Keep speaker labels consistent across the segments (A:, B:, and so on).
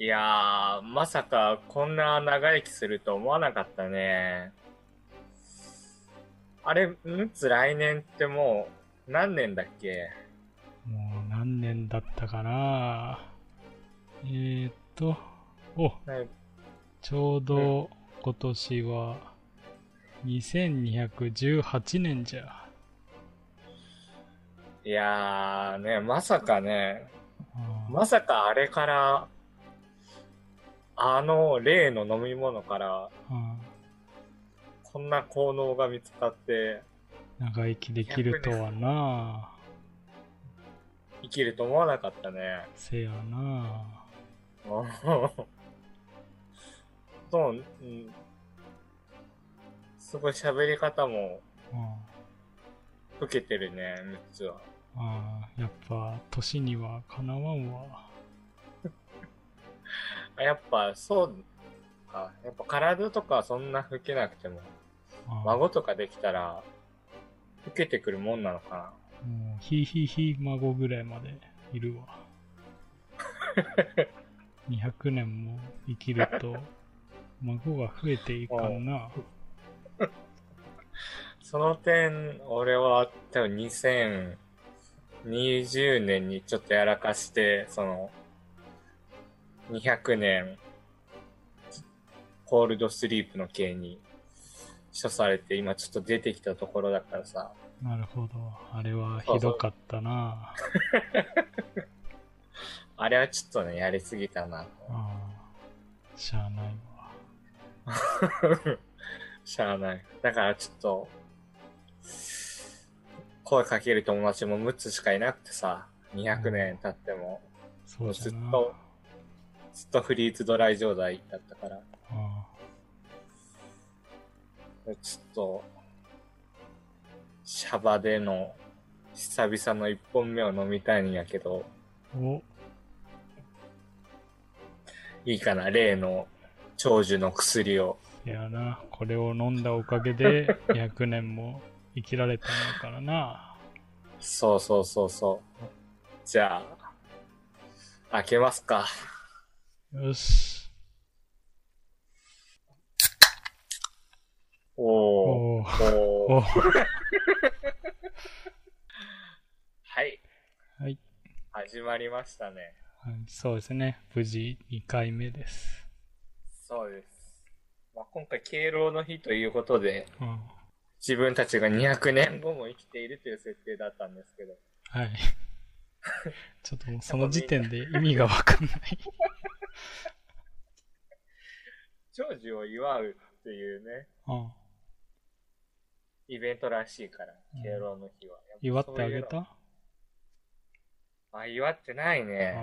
A: いやー、まさかこんな長生きすると思わなかったね。あれ、むつ来年ってもう何年だっけ？
B: もう何年だったかな？えーっと、お、
A: はい。
B: ちょうど今年は2218年じゃ。
A: いやーね、まさかね、まさかあれから、あの例の飲み物から
B: あ
A: こんな効能が見つかって
B: ー長生きできるとはな
A: 生きると思わなかったね。
B: せやな
A: そう、うん。すごい喋り方も
B: あ
A: 老けてるね、ムッツは。
B: あーやっぱ年にはかなわんわ。
A: あやっぱそうか。やっぱ体とかそんな老けなくても、孫とかできたら、老けてくるもんなのか
B: もうひいひいひい孫ぐらいまでいるわ。200年も生きると孫が増えていかんな。
A: な。その点、俺は多分2020年にちょっとやらかして、その、200年、コールドスリープの刑に処されて、今ちょっと出てきたところだからさ、
B: なるほど。あれはひどかったな。
A: あれはちょっとね、やりすぎたなと。
B: ああ、しゃあないわ。
A: しゃあない。だからちょっと、声かける友達も6つしかいなくてさ、200年経っても、
B: そうじゃな。
A: ずっとずっとフリーズドライ状態だったから、
B: あ
A: ちょっと、シャバでの久々の1本目を飲みたいんやけど、
B: あお、
A: いいかな、例の長寿の薬を。
B: いやな。これを飲んだおかげで 200年も生きられたんだからな。
A: そうそうそうそう。じゃあ、開けますか。
B: よし。
A: おー。
B: おー
A: おー
B: お
A: はい。
B: はい。
A: 始まりましたね。
B: はいそうですね。無事2回目です。
A: そうです。まあ、今回敬老の日ということで、
B: うん
A: 自分たちが200年後も生きているという設定だったんですけど、
B: はい。ちょっともうその時点で意味がわかんない。
A: 長寿を祝うっていうね、
B: うん
A: イベントらしいから
B: うん、
A: 敬老の日は。
B: 祝ってあげた？
A: あ、祝ってないね。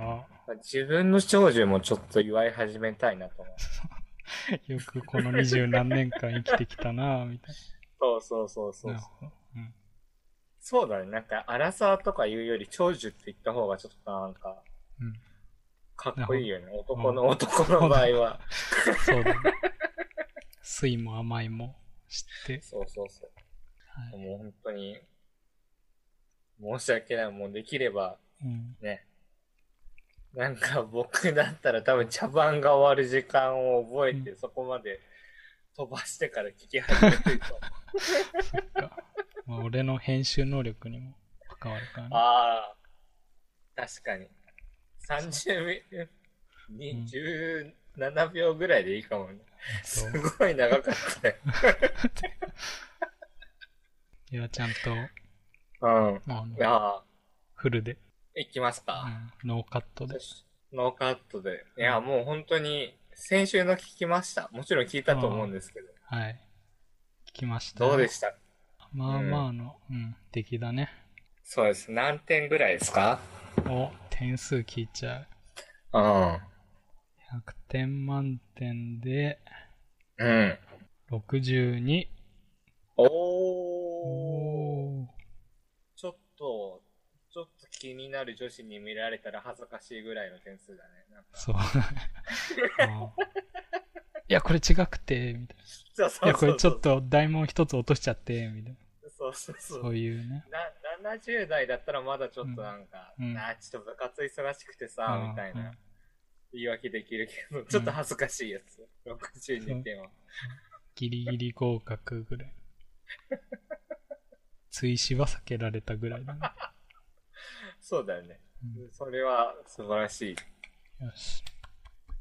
B: あ
A: 自分の長寿もちょっと祝い始めたいなと思う。
B: あ よくこの二十何年間生きてきたなぁ、みたい
A: そうそうそうそ
B: な。
A: う
B: なる。ほど。うん。
A: そうだね。なんか、荒さとか言うより長寿って言った方がちょっとなんか、
B: うん。
A: かっこいいよね。
B: ほ
A: 男の男の場合は。
B: そうだね。酸いも甘いも知って。
A: そうそうそう。
B: はい。
A: もう本当に、申し訳ない。もうできれば、
B: うん。
A: ね。なんか僕だったら多分茶番が終わる時間を覚えて、
B: う
A: そこまで飛ばしてから聞き始めると。
B: そっか。まあ、俺の編集能力にも関わるからね。
A: ああ、確かに。30秒、
B: うん
A: に17秒ぐらいでいいかもね。すごい長かったよ。
B: いや、ちゃんと、
A: うん。
B: あの
A: いやー
B: フルで、
A: いきます
B: う
A: か。
B: ん、ノーカットで。
A: ノーカットで。いや、もう本当に、先週の聞きました。もちろん聞いたと思うんですけど。
B: はい。聞きました。
A: どうでした？
B: まあまあの、うん、出来だね。
A: そうです。何点ぐらいですか？
B: お、点数聞いちゃう。
A: うん。
B: 100点満点で、
A: うん。
B: 62。
A: おー。
B: おー。
A: ちょっと、ちょっと気になる女子に見られたら恥ずかしいぐらいの点数だね。なんか
B: そう。あ いや、これ違くて、みたい
A: そうそ
B: な。いや、
A: うそう
B: これちょっと大問一つ落としちゃって、みたいな。
A: そうそうそう。
B: そういうね。
A: な70代だったらまだちょっとなんか、
B: うん
A: あちょっと部活忙しくてさ、
B: うん
A: みたいな、
B: うん
A: 言い訳できるけど、ちょっと恥ずかしいやつ。62点は。
B: ギリギリ合格ぐらい。追試は避けられたぐらいだね。
A: そうだよね。
B: うん
A: それは素晴らしい。
B: よし。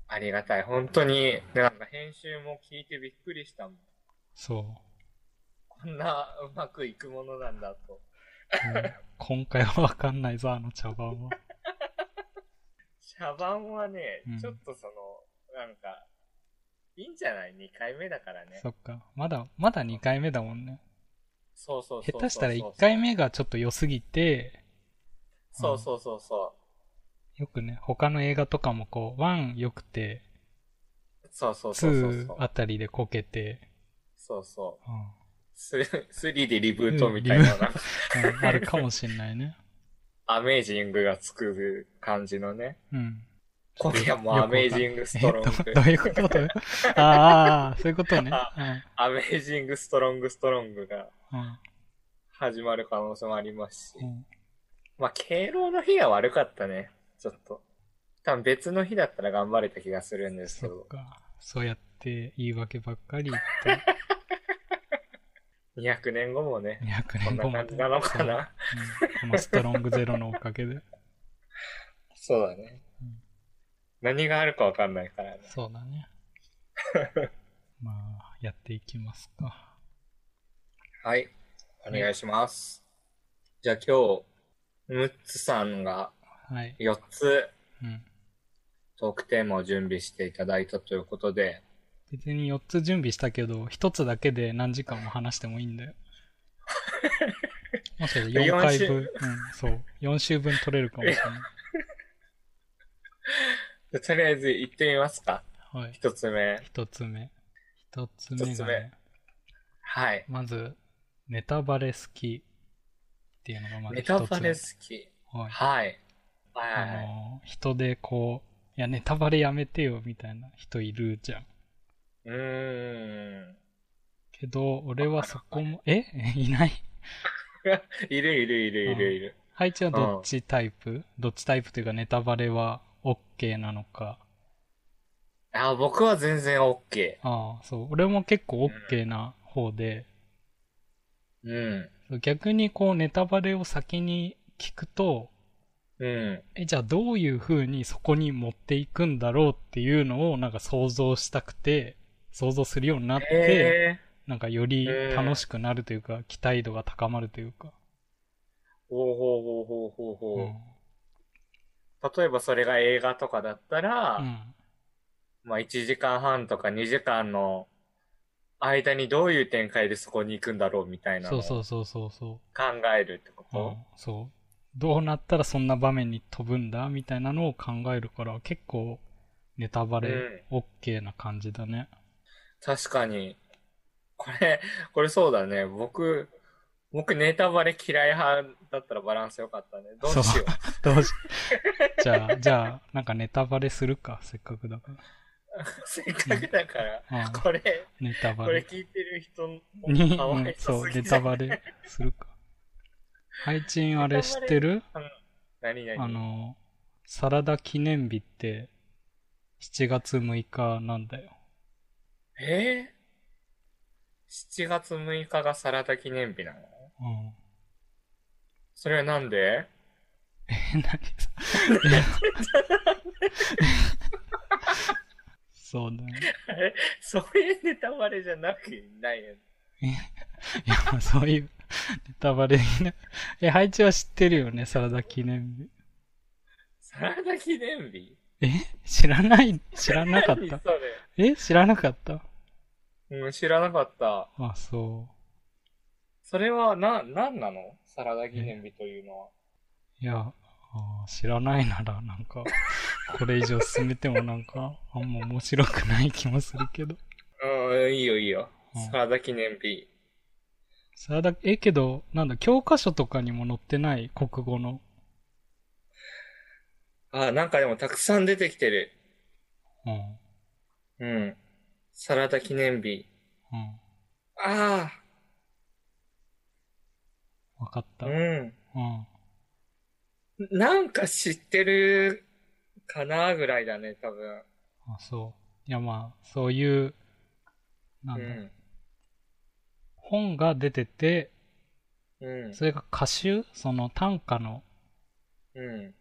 A: ありがたい。本当に、なんか編集も聞いてびっくりしたもん。
B: そ
A: こんなうまくいくものなんだと。
B: 今回はわかんないぞ、あの茶番は。
A: 茶番はね、
B: うん
A: ちょっとその、なんか、いいんじゃない ?2 回目だからね。
B: そっか。まだ、まだ2回目だもんね。
A: そうそうそうそう。
B: 下手したら1回目がちょっと良すぎて、
A: そうそうそうそう。
B: よくね、他の映画とかもこう、1良くて、
A: そうそうそうそう
B: 2あたりでこけて、
A: そうそう。
B: うん
A: ス3でリブートみたいな
B: うんあるかもしんないね。
A: アメージングがつく感じのね。
B: うん。
A: 今夜もアメージングストロング
B: えど。どういうこと？ああ、そういうことね。
A: アメージングストロングストロングが
B: うん。
A: 始まる可能性もありますし
B: う。ん。
A: まあ、敬老の日が悪かったね。ちょっと。多分別の日だったら頑張れた気がするんですけど。
B: そっか。そうやって言い訳ばっかり言って、
A: 200年後もね、
B: 200
A: こん
B: 年後まで。
A: な感じなのかな。
B: このストロングゼロのおかげで。
A: そうだね
B: うん。
A: 何があるかわかんないからね。
B: そうだね。まあ、やっていきますか。
A: はい。お願いします。じゃあ今日、ムッツさんが
B: はい。
A: 4つ
B: うん。
A: トークテーマを準備していただいたということで、
B: 別に4つ準備したけど、1つだけで何時間も話してもいいんだよ。もしかして4回分、うん、そう。4週分取れるかもしれない。
A: じゃあとりあえず行ってみますか。
B: はい。
A: 1つ目。
B: 1つ目。1つ目
A: 一つ目
B: がね、
A: はい。
B: まず、ネタバレ好きっていうのがまず
A: ネ
B: 1つ目。
A: タバレ好き。
B: はい。
A: はい。はい
B: あ。の、人でこう、いや、ネタバレやめてよみたいな人いるじゃん。
A: うーん。
B: けど、俺はそこも、え？いない
A: いるいるいるいるいる。
B: 配置はどっちタイプ？どっちタイプというかネタバレは OK なのか。
A: あ、僕は全然 OK。
B: ああ、そう。俺も結構 OK な方で、
A: うん。
B: 逆にこうネタバレを先に聞くと、
A: うん。
B: え、じゃあどういう風にそこに持っていくんだろうっていうのをなんか想像したくて、想像するようになって、
A: え
B: なんかより楽しくなるというか、期待度が高まるというか。
A: ー。ほうほうほうほうほうほう。
B: うん。
A: 例えばそれが映画とかだったら、
B: うん。
A: まあ1時間半とか2時間の間にどういう展開でそこに行くんだろうみたいなのを考
B: そうそうそうそうそう。
A: えるってこ
B: うん
A: と、
B: そう。どうなったらそんな場面に飛ぶんだみたいなのを考えるから、結構ネタバレ OK な感じだね。
A: 確かに。これ、これそうだね。僕、僕ネタバレ嫌い派だったらバランス良かったね。どうしよう。
B: どうし、じゃあ、じゃあ、なんかネタバレするか、せっかくだか
A: せっかくだから、
B: ら。うん、
A: これ、
B: ネタバレ。
A: これ聞いてる人
B: に、
A: もかわい
B: うんそう、ネ
A: そうすぎない
B: タバレするか。配信あれ知ってる？
A: 何々
B: あの、サラダ記念日って7月6日なんだよ。
A: えー、?7 月6日がサラダ記念日なの？
B: うん。
A: それはなんで？
B: え、何そいやそうだね。
A: えそういうネタバレじゃなくないよ。
B: いや、まあそういうネタバレね。え、配置は知ってるよね、サラダ記念日。
A: サラダ記念日？
B: え？知らない知らなかった？え？知らなかった？
A: うん、知らなかった。
B: あ、そ
A: それは、な、なんなの？サラダ記念日というのは。
B: う。いや、あー知らないなら、なんか、これ以上進めてもなんか、あんま面白くない気もするけど。
A: うん、いいよいいよ
B: うん。
A: サラダ記念日。
B: サラダ、え、けど、なんだ、教科書とかにも載ってない？国語の。
A: あ、なんかでもたくさん出てきてる。
B: うん。
A: うん。サラダ記念日。
B: うん。
A: あ
B: わかった。
A: あ、
B: うん。
A: うん。なんか知ってるかなぐらいだね、多分。
B: あ、そう。いや、まあ、そういう、なだ、
A: うんん。
B: 本が出てて、
A: うん。
B: それが歌集？その短歌の
A: うん。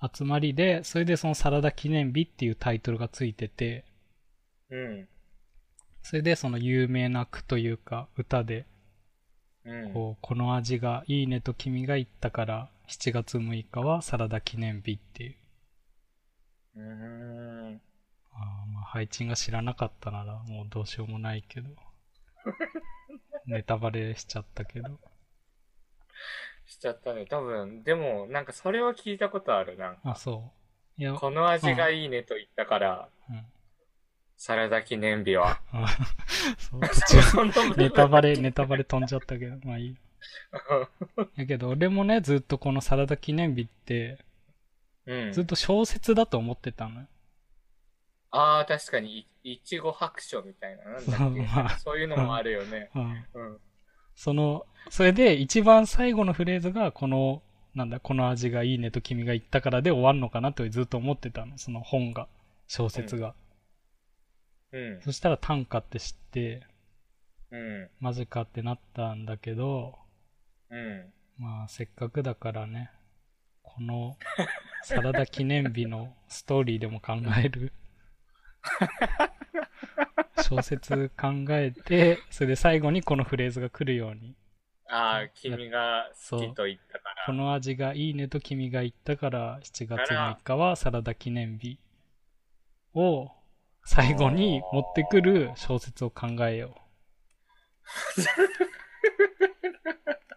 B: 集まりで、それでそのサラダ記念日っていうタイトルがついてて、
A: うん。
B: それでその有名な句というか歌で、
A: うん。
B: こう、この味がいいねと君が言ったから、7月6日はサラダ記念日っていう。
A: うーん。
B: あーまあ、配置が知らなかったならもうどうしようもないけど。ネタバレしちゃったけど。
A: しちゃったね。多分、でも、なんかそれは聞いたことあるな。
B: あ、そう。いや、
A: この味がいいねと言ったから、
B: うん。
A: サラダ記念日は。
B: あ そう ネタバレ、ネタバレ飛んじゃったけど、まあいい。やけど、俺もね、ずっとこのサラダ記念日って、
A: うん
B: ずっ。と小説だと思ってたのよ。
A: ああ、確かに、いいちご白書みたいな。なんだっ
B: そう
A: け
B: まあ
A: そういうのもあるよね。
B: うん。
A: うん。
B: その、それで一番最後のフレーズが、この、なんだ、この味がいいねと君が言ったからで終わるのかなってずっと思ってたの。その本が、小説が。
A: うん。
B: そしたら短歌って知って、
A: うん。
B: マジかってなったんだけど、
A: うん。
B: まあせっかくだからね、このサラダ記念日のストーリーでも考える。小説考えて、それで最後にこのフレーズが来るように。
A: ああ、君が好きと言ったから。
B: この味がいいねと君が言ったから、7月6日はサラダ記念日を最後に持ってくる小説を考えよ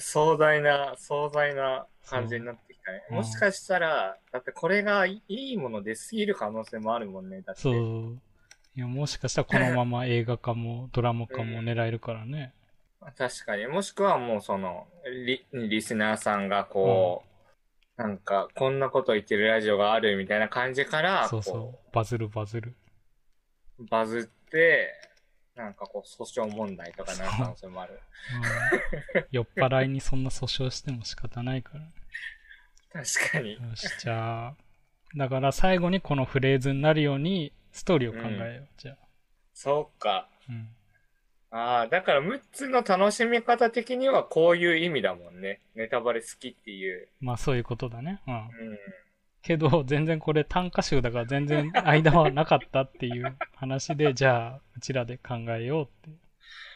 A: 壮大な、壮大な感じになってきたね。もしかしたら、だってこれがいいもので過ぎる可能性もあるもんね。だ
B: う。
A: って。
B: そう。いや、もしかしたらこのまま映画化もドラマ化も狙えるからね。
A: 確かに。もしくはもうその、リリスナーさんがこう、なんか、こんなこと言ってるラジオがあるみたいな感じから、
B: そうそ
A: こ
B: う。バズるバズる。
A: う、バズって、なんかこう、訴訟問題とかなる可能性もある。
B: うん酔っ払いにそんな訴訟しても仕方ないから。
A: 確かに。
B: よし、じゃあ、だから最後にこのフレーズになるようにストーリーを考えよう。じゃあ。
A: そうか。
B: うん。
A: ああ、だから6つの楽しみ方的にはこういう意味だもんね。ネタバレ好きっていう。
B: まあそういうことだね。うん。
A: うん。
B: けど、全然これ短歌集だから全然間はなかったっていう話で、じゃあ、うちらで考えようって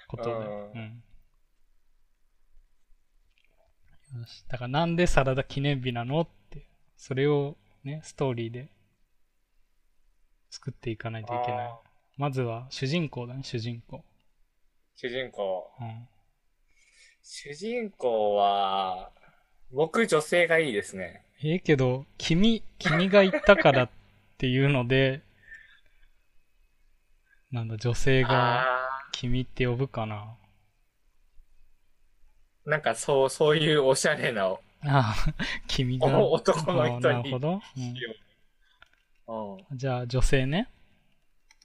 B: ことで。
A: うん
B: うん。よし。だからなんでサラダ記念日なのって、それをね、ストーリーで作っていかないといけない。まずは主人公だね、主人公。
A: 主人公。
B: うん。
A: 主人公は、僕女性がいいですね。
B: ええけど、君、君が言ったからっていうので、なんだ、女性が
A: あ
B: 君って呼ぶかな。
A: あ、なんかそう、そういうおしゃれな、
B: ああ、君が。
A: お男の人に
B: なるほど、
A: うん、
B: うん。じゃあ、女性ね。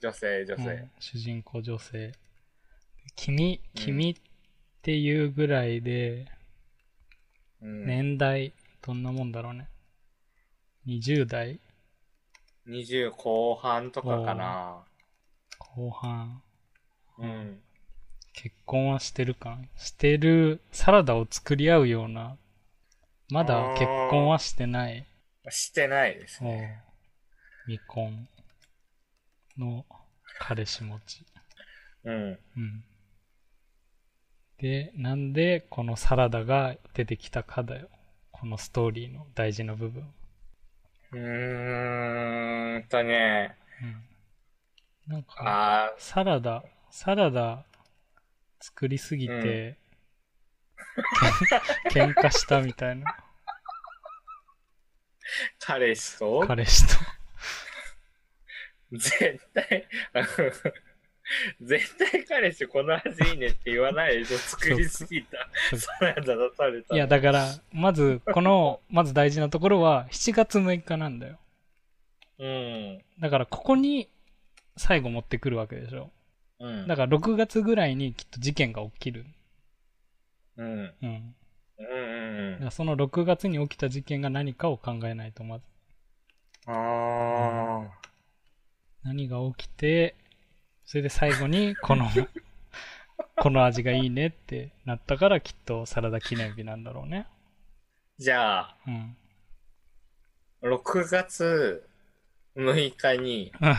A: 女性、女性
B: うん。主人公女性。君、君っていうぐらいで、
A: うん、
B: 年代、どんなもんだろうね。20代
A: 20後半とかかな。
B: 後半。
A: うん。
B: 結婚はしてるかしてる、サラダを作り合うような、まだ結婚はしてない、
A: してないですね。
B: 未婚の彼氏持ち。
A: うん。
B: うん。で、なんでこのサラダが出てきたかだよ。このストーリーの大事な部分。
A: うーんとね、
B: うん。なんか、
A: あ
B: サラダ、サラダ作りすぎて、けん 喧嘩したみたいな。
A: ー、彼氏と？
B: 彼氏と。
A: 絶対、絶対彼氏この味いいねって言わないでしょ。作りすぎたサラダ出された。
B: いや、だから、まず、この、まず大事なところは、7月6日なんだよ。
A: うん。
B: だから、ここに、最後持ってくるわけでしょ。
A: うん。
B: だから、6月ぐらいにきっと事件が起きる。
A: うん。
B: うん。
A: うんうん
B: その6月に起きた事件が何かを考えないと、まず。
A: あ
B: 何が起きて、それで最後に、この、この味がいいねってなったから、きっとサラダ記念日なんだろうね。
A: ー。じゃあ、
B: うん。
A: 6月6日に
B: 1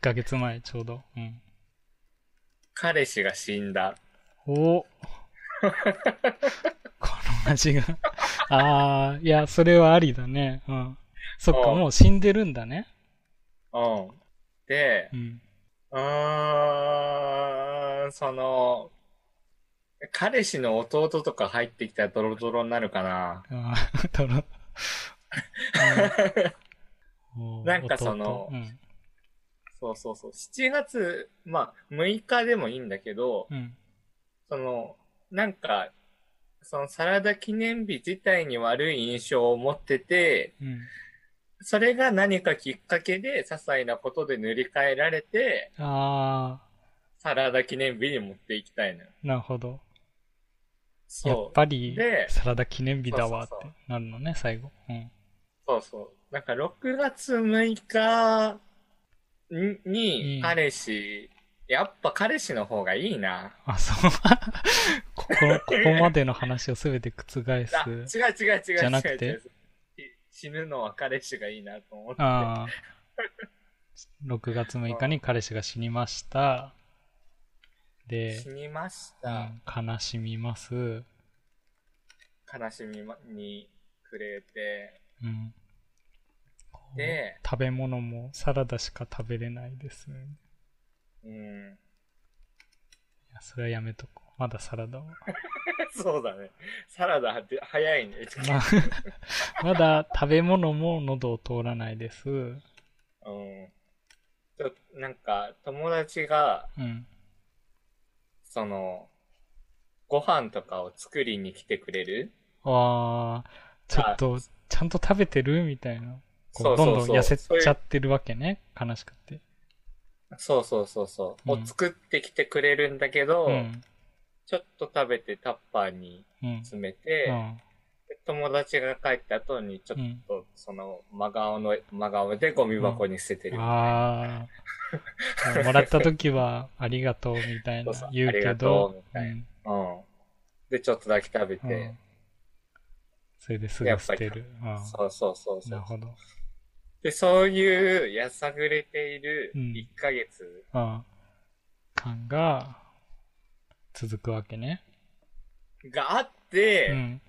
B: ヶ月前、ちょうど。うん。
A: 彼氏が死んだ。
B: お この味が。ああ、いや、それはありだね。うん。そっか、
A: うん
B: もう死んでるんだね。
A: うん。で
B: う、ん。
A: うーん、その、彼氏の弟とか入ってきたらドロドロになるかな。
B: ああ、とろ。うん
A: なんかその
B: 弟？うん。
A: そうそうそう。7月、まあ、6日でもいいんだけど、
B: うん。
A: その、なんか、そのサラダ記念日自体に悪い印象を持ってて、
B: うん。
A: それが何かきっかけで、些細なことで塗り替えられて、
B: ああ、
A: サラダ記念日に持っていきたいのよ。
B: なるほど。やっ
A: そう。
B: ぱり
A: で、
B: サラダ記念日だわってなるのね、最後。うん。
A: そうそう。なんか6月6日に
B: うん
A: に彼氏、やっぱ彼氏の方がいいな。
B: あ、そう。ここ、ここまでの話をすべて覆す。
A: あ、違う違う違う違う
B: じゃなくて？
A: 違う違う死ぬのは彼氏がいいなと思って。
B: ああ。6月6日に彼氏が死にました。で
A: 死、にまし
B: う
A: た。
B: ん悲しみます。
A: 悲しみまにくれて。
B: うん。
A: で、
B: 食べ物もサラダしか食べれないです。い
A: うん。
B: や、それはやめとこう。まだサラダを。
A: そうだね。サラダって早いね。
B: まあ まだ食べ物も喉を通らないです。
A: うん。ちょなんか、友達が、
B: うん。
A: その、ご飯とかを作りに来てくれる？
B: ああ、ちょっと、ちゃんと食べてる？みたいな。こ
A: そううそうそう
B: どんどん痩せちゃってるわけね？悲しくて。
A: そうそうそうそう。
B: うん
A: を作ってきてくれるんだけど、
B: うん。
A: ちょっと食べてタッパーに
B: うん。
A: 詰めて、
B: うん。
A: で友達が帰った後にちょっ
B: うん。
A: とその真顔の、真顔でゴミ箱に捨ててる。
B: ああ。もらった時は、ありがとうみたいな
A: そうそう
B: 言うけ
A: ありがと
B: ど
A: うみ、たい
B: うん
A: うん。で、ちょっとだけ食べて、
B: うんそれですぐ捨てる。うん
A: そうそうそうそう。
B: なるほど。
A: で、そういうやさぐれている
B: うん
A: 1ヶ月
B: うん。感が続くわけね。
A: があって、
B: うん。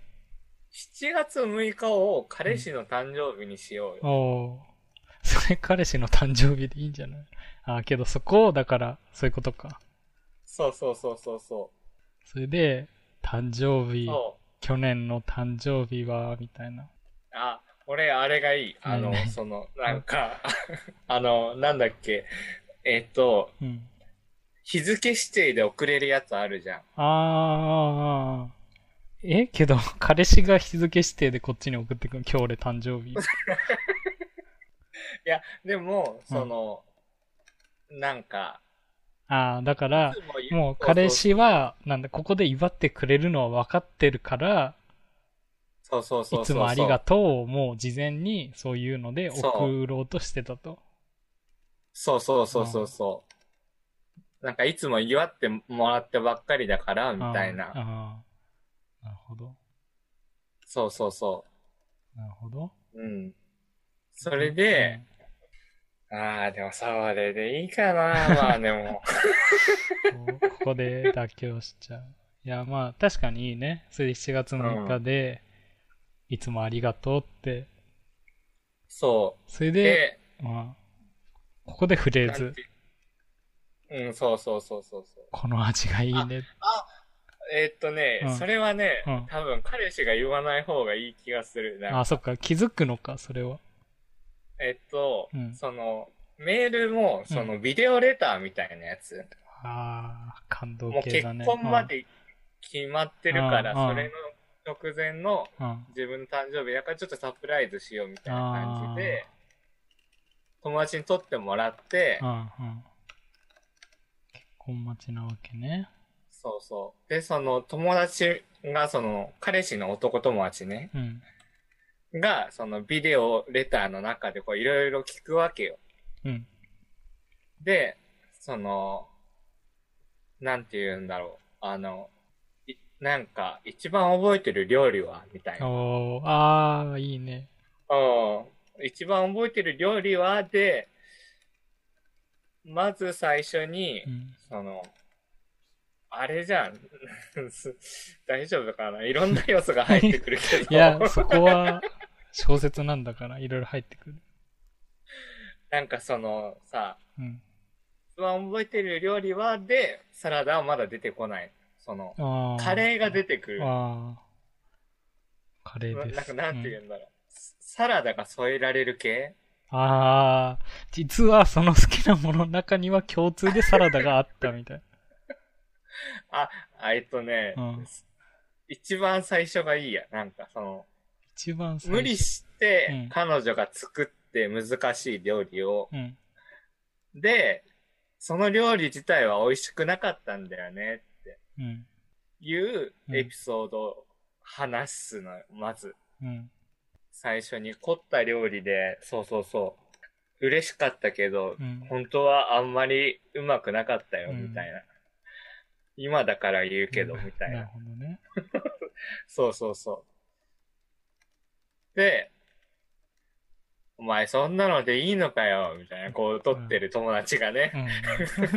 A: 7月6日を彼氏の誕生日にしようよ。
B: おーそれ彼氏の誕生日でいいんじゃない？ああ、けどそこを、だから、そういうことか。
A: そうそうそうそうそ
B: それで、誕生
A: う。
B: 日。去年の誕生日は、みたいな。
A: あ、俺、あれがいい。あの
B: 何、
A: その、なんか、あの、なんだっけ。えっと、
B: うん。
A: 日付指定で送れるやつあるじゃん。
B: ああ、えけど、彼氏が日付指定でこっちに送ってくる。今日俺誕生日？
A: いや、でも、
B: うん
A: その、なんか、
B: ああ、だから、
A: も
B: う彼氏は、なんだ、ここで祝ってくれるのは分かってるから、
A: そうそうそう。
B: いつもありがとうをもう事前にそういうので送ろうとしてたと。
A: そうそうそうそうそう。なんかいつも祝ってもらってばっかりだから、みたいな。
B: なるほど。
A: そうそうそ
B: なるほど。
A: う。うん。それで、ああ、でもそれでいいかな。まあでも。
B: うんこここで妥協しちゃう。いや、まあ確かにいいね。それで7月6日で、いつもありがとうって。
A: そ
B: それ
A: う。
B: で、
A: で、
B: まあ、ここでフレーズ。
A: うん、そうそうそうそうそう。
B: この味がいいね。
A: えーっとね、
B: うん
A: それはね、
B: うん
A: 多分彼氏が言わない方がいい気がする。
B: あ、そっか、気づくのか、それは。
A: えっと、
B: うん
A: その、メールも、その、ビデオレターみたいなやつ。
B: ああ、感動
A: もう結
B: 系だね。
A: 婚まで決まってるから、
B: うん
A: それの直前の。自分の誕生日だからちょっとサプライズしようみたいな感じで、友達に撮ってもらって
B: う、ん。うん。結婚待ちなわけね。
A: そうそう。で、その友達が、その、彼氏の男友達ね、
B: うん。
A: が、そのビデオレターの中でこういろいろ聞くわけよ。
B: うん。
A: で、その、なんて言うんだろう。あの、いなんか、一番覚えてる料理はみたいな。
B: おー、あー、いいね。
A: うん。一番覚えてる料理はで、まず最初に
B: う、ん。
A: その、あれじゃん。大丈夫かな？いろんな要素が入ってくるけど。
B: いや、そこは小説なんだから、いろいろ入ってくる。
A: なんかそのさ、
B: うん。
A: 一番覚えてる料理はで、サラダはまだ出てこない。その。カレーが出てくる。
B: カレーです。
A: なんかなんて言
B: う
A: うんだろう。サラダが添えられる系？
B: あー、実はその好きなものの中には共通でサラダがあったみたい。
A: あ、あえっとね、
B: うん
A: 一番最初がいいや。なんかその、
B: 一番最初
A: 無理して
B: うん
A: 彼女が作って難しい料理を、
B: うん。
A: で、その料理自体は美味しくなかったんだよねって
B: うん。
A: いうエピソードを話すのよ、まず。
B: うん。
A: 最初に凝った料理で、そうそうそう。嬉しかったけど、
B: うん
A: 本当はあんまりうまくなかったよ、
B: うん
A: みたいな。今だから言うけど、
B: うん
A: みたいな。
B: なるほどね。
A: そうそうそう。で、お前そんなのでいいのかよ、みたいな、こう撮ってる友達がね
B: う。ん。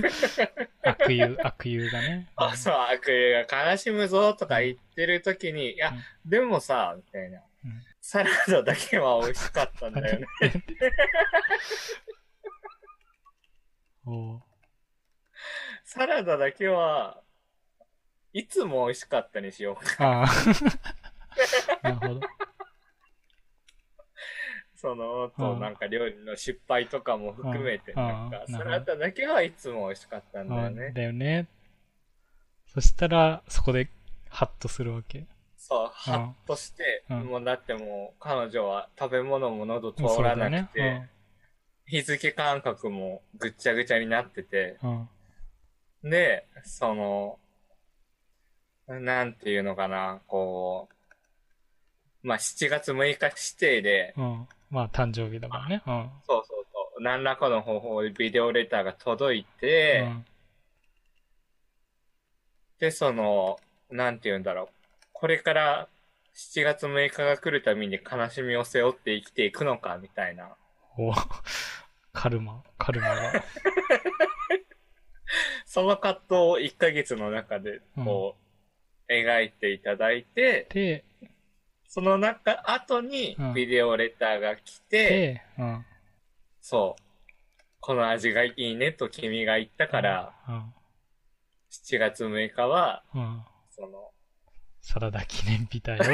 B: 悪友、悪友がね。
A: あ、そう、悪友が悲しむぞとか言ってる時に、いや、でもさ、みたいな。
B: うん
A: サラダだけは美味しかったんだよね。サラダだけは、いつも美味しかったにしようか。
B: なるほど。
A: その、
B: うん
A: となんか料理の失敗とかも含めて、
B: うん
A: なんか
B: うん
A: サラダだけはいつも美味しかったんだ
B: あ
A: よね。
B: だよね。そしたら、そこで、ハッとするわけ。
A: そう、ハッとして、
B: うん
A: もうだってもう彼女は食べ物も喉通らなくて、日付感覚もぐっちゃぐちゃになってて、
B: うん。うん。
A: で、その、なんていうのかな、こう、まあ、7月6日指定で、
B: うん。まあ、誕生日だからね。うん。
A: そうそうそう、何らかの方法でビデオレターが届いて、
B: うん
A: で、その、なんて言うんだろう。これから7月6日が来るたびに悲しみを背負って生きていくのか、みたいな。
B: おカルマ、カルマが。
A: その葛藤を1ヶ月の中で、こう、描いていただいて、
B: で、
A: その中、後に
B: うん
A: ビデオレターが来て、
B: で、うん。
A: そう。この味がいいねと君が言ったから、
B: うん。
A: 7月6日は、
B: うん。
A: その、
B: サラダ記念日だよ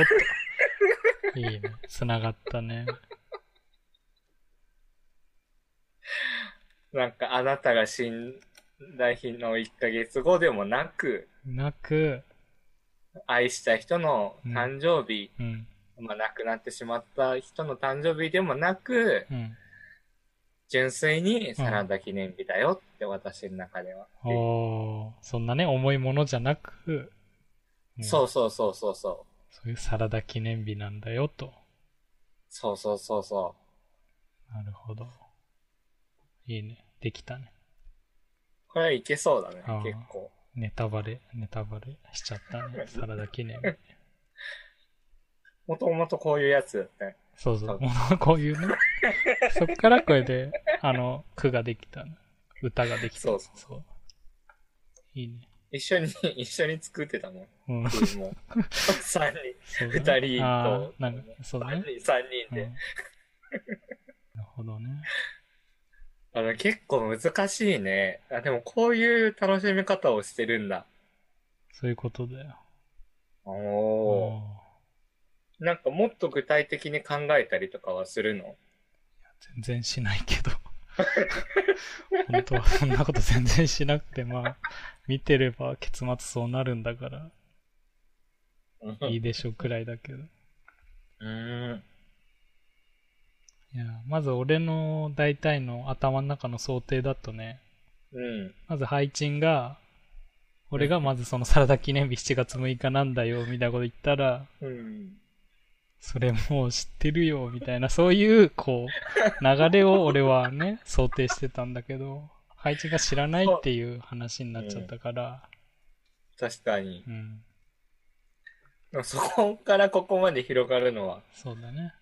B: と。いいね。繋がったね。
A: なんかあなたが死んだ日の1ヶ月後でもなく、
B: なく、
A: 愛した人の誕生日、
B: うん。
A: まあ亡くなってしまった人の誕生日でもなく、
B: うん。
A: 純粋にサラダ記念日だよって私の中では。
B: おー、そんなね、重いものじゃなく、うん
A: そうそうそうそうそう。
B: そういうサラダ記念日なんだよと。
A: そうそうそうそ
B: なるほど。いいね。できたね。
A: う。これはいけそうだね結構。
B: ネタバレ、ネタバレしちゃったね。サラダ記念日。
A: もともとこういうやつだったね。
B: そうそう。こういうね。そっからこれで、あの、句ができたの。歌ができた。
A: そうそう
B: そう。いいね。
A: 一緒に、一緒に作ってたもん。
B: うん。
A: 僕も。三人、
B: ね
A: 人
B: あ
A: と
B: ーなんか、そうだね。
A: 三人、三人で。
B: うんなるほどね。
A: あの、結構難しいね。あ、でもこういう楽しみ方をしてるんだ。
B: そういうことだよ。
A: おー。
B: うん
A: なんかもっと具体的に考えたりとかはするの？
B: 全然しないけど。本当はそんなこと全然しなくて、まあ、見てれば結末そうなるんだから、いいでしょうくらいだけど。
A: うーん。
B: いや、まず俺の大体の頭の中の想定だとね、
A: うん。
B: まず配信が、俺がまずそのサラダ記念日7月6日なんだよ、みたいなこと言ったら、
A: うん。
B: それもう知ってるよ、みたいな、そういう、こう、流れを俺はね、想定してたんだけど、配置が知らないっていう話になっちゃったから、
A: 確かに。
B: うん、
A: でもそこからここまで広がるのは、
B: そうだね。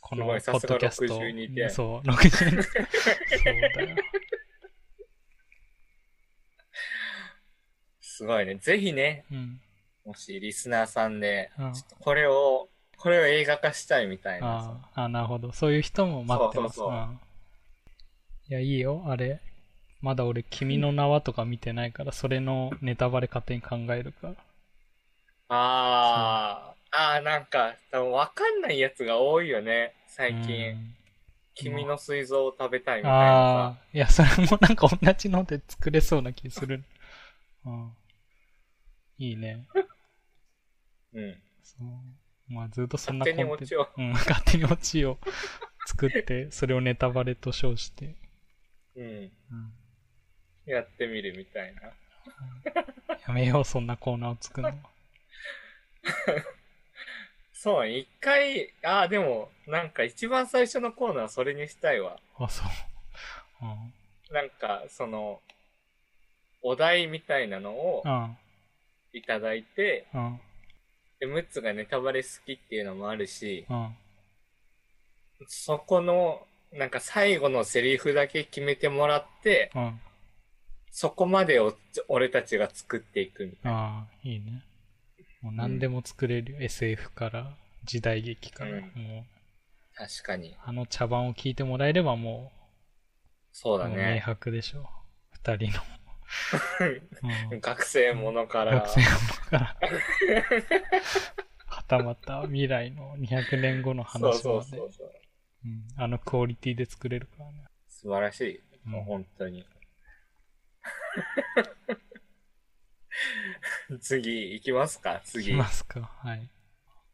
B: こ
A: す
B: のポッドキャスト。
A: 62点
B: そう、62点。そうだよ。
A: すごいね。ぜひね、
B: うん。
A: もしリスナーさんで、
B: うん
A: ちょっとこれを、これを映画化したいみたいなさ。
B: ああ、なるほど。そういう人も待ってます。
A: そうそうそうん
B: いや、いいよ。あれ。まだ俺、君の名はとか見てないから、それのネタバレ勝手に考えるから。
A: ああ、ああ、なんか、多分わかんないやつが多いよね。最近。
B: うん
A: 君の膵臓を食べたいみたい
B: あ
A: な
B: あ、いや、それもなんか同じので作れそうな気する。うん。いいね。
A: さ。うん。
B: そう。まあ、ずっとそんな
A: 勝手に
B: コンテン
A: オチを。
B: うん、勝手にオチを作って、それをネタバレと称して。
A: うん。
B: うん。
A: やってみるみたいな。
B: やめよう、そんなコーナーを作るの。
A: そうね、一回、ああ、でも、なんか一番最初のコーナーそれにしたいわ。
B: あ、そう。うん。
A: なんか、その、お題みたいなのを
B: うん。
A: いただいて、
B: うん。
A: で、ムッツがネタバレ好きっていうのもあるし、
B: うん。
A: そこの、なんか最後のセリフだけ決めてもらって、
B: うん。
A: そこまでを俺たちが作っていくみたいな。
B: ああ、いいね。もう何でも作れるよ。SF から、時代劇から。
A: うん
B: もう、
A: 確かに。
B: あの茶番を聞いてもらえればもう、
A: そうだ
B: もう明
A: ね。
B: 白でしょう。二人の。うん、
A: 学生ものから
B: 学、生のから。はたまた未来の200年後の
A: そう
B: 話まで
A: そうそう。そう。
B: うんあのクオリティで作れるからね。
A: 素晴らしい。
B: うん
A: もう本当に。次、行きますか？
B: い
A: 次
B: き。ますか。はい。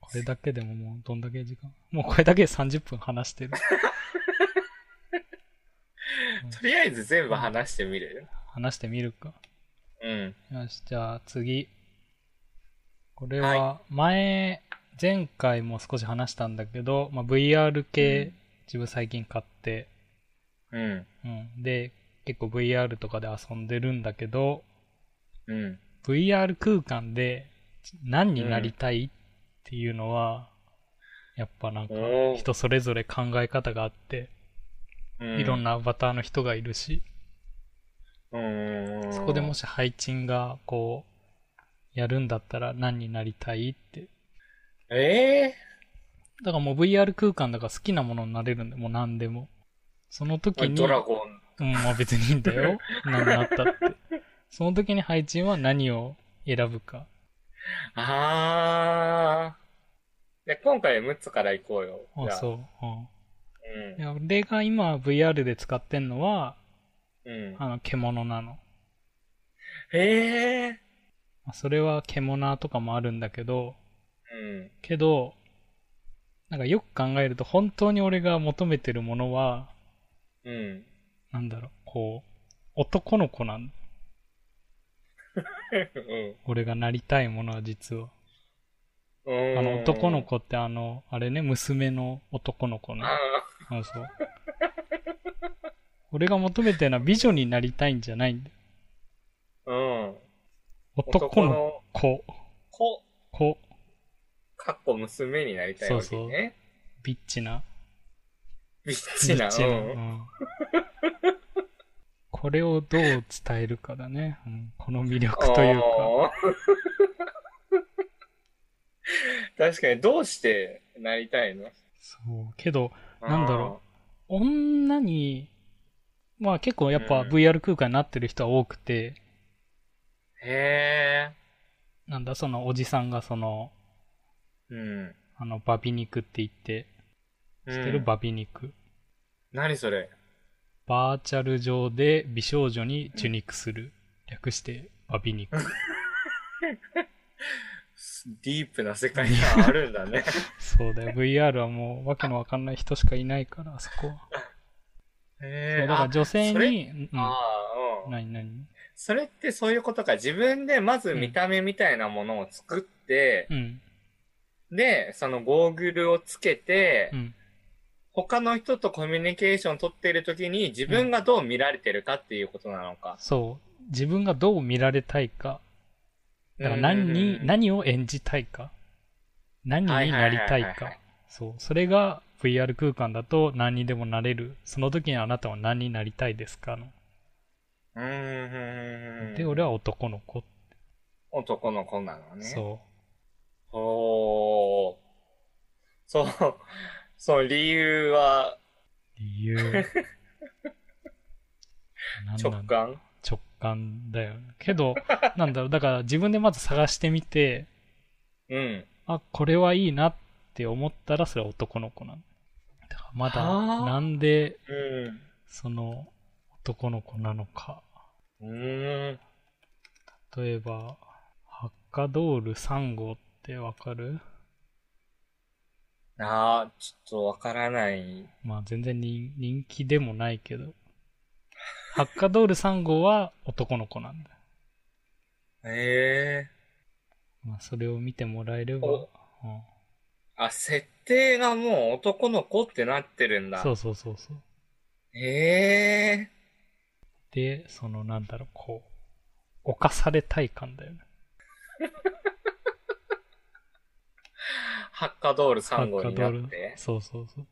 B: これだけでももうどんだけ時間もうこれだけで30分話してる。
A: とりあえず全部話してみる？
B: 話してみるか。
A: うん。
B: よし、じゃあ次。これは前、前回も少し話したんだけど、まあ、VR 系、
A: うん
B: 自分最近買って、
A: うん。
B: うん。で、結構 VR とかで遊んでるんだけど、
A: うん。
B: VR 空間で何になりたいっていうのは、やっぱなんか人それぞれ考え方があって、
A: うん。
B: いろんなアバターの人がいるし、
A: うん。
B: そこでもし配置がこう、やるんだったら何になりたいって。
A: ええ
B: だからもう VR 空間だから好きなものになれるんで、もう何でも。その時に、
A: ドラゴン。
B: うん、まあ別にいいんだよ。何になったって。その時に配置は何を選ぶか。
A: あー。で、今回6つから行こうよ。じ
B: あ、
A: ゃあ
B: そう。うん。
A: うん
B: い。や俺が今 VR で使ってんのは、
A: うん。
B: あの、獣なの。
A: へえ。
B: まあそれは獣とかもあるんだけど、
A: うん。
B: けど、なんかよく考えると本当に俺が求めてるものは、
A: うん。
B: なんだろう、こう、男の子なん
A: うん。
B: 俺がなりたいものは実は。
A: うん。
B: あの男の子ってあの、あれね、娘の男の子ね。
A: あ
B: あそう。俺が求めてるのは美女になりたいんじゃないんだよ。
A: ーうん。
B: 男の
A: の
B: 子、
A: 子、
B: 子、
A: かっこ娘になりたいわけ
B: そうそう
A: ね。
B: ビッチな。
A: ビッチな。う。
B: うんん。これをどう伝えるかだね。うん、この魅力というか。
A: あー確かに、どうしてなりたいの？
B: そう。けど、なんだろ女に、まあ結構やっぱ
A: うん
B: VR 空間になってる人は多くて、
A: う。へえ。
B: なんだ、そのおじさんがその、
A: うん。
B: あの、バビ肉って言って、知ってる、
A: うん
B: バビ肉。
A: 何それ？
B: バーチャル上で美少女に受肉する。略して、バビ肉。
A: ディープな世界があるんだね。
B: そうだよ。VR はもう、わけのわかんない人しかいないから、あそこは。
A: へえ。
B: そうだから女性に、うん、
A: ああ、うん。
B: 何何？
A: それってそういうことか。自分でまず見た目みたいなものを作って、
B: うん。
A: で、そのゴーグルをつけて、
B: うん。
A: 他の人とコミュニケーションを取っている時に自分がどう見られてるかっていうことなのか。
B: そう。自分がどう見られたいか。だから何
A: うんうん
B: に、
A: うん
B: 何を演じたいか。何になりたい
A: はいはいはいはいは
B: か
A: い。
B: そう。それが VR 空間だと何にでもなれる。その時にあなたは何になりたいですかの。
A: うーん。
B: で、俺は男の子。
A: 男の子なのね。
B: そ
A: おー。そう、そう、理由は？
B: う。理由。
A: 直感？
B: 直感だよね。けど、なんだろう、だから自分でまず探してみて、
A: うん。
B: あ、これはいいなって思ったらそれは男の子なの。だからまだ、
A: はあ
B: なんで、
A: うん。
B: その、男の子なのか。
A: うーん。
B: 例えば、ハッカドール3号ってわかる？
A: ああ、ちょっとわからない。
B: まあ全然人人気でもないけど。ハッカドール3号は男の子なんだよ。
A: ええ
B: まあそれを見てもらえれば。
A: お
B: うん
A: あ、設定がもう男の子ってなってるんだ。
B: そうそうそうそう。
A: ええ
B: で、そのなんだろう、こう、犯されたい感だよね。
A: ハッカドール3号にな
B: ハッカドール
A: って。
B: そうそうそう。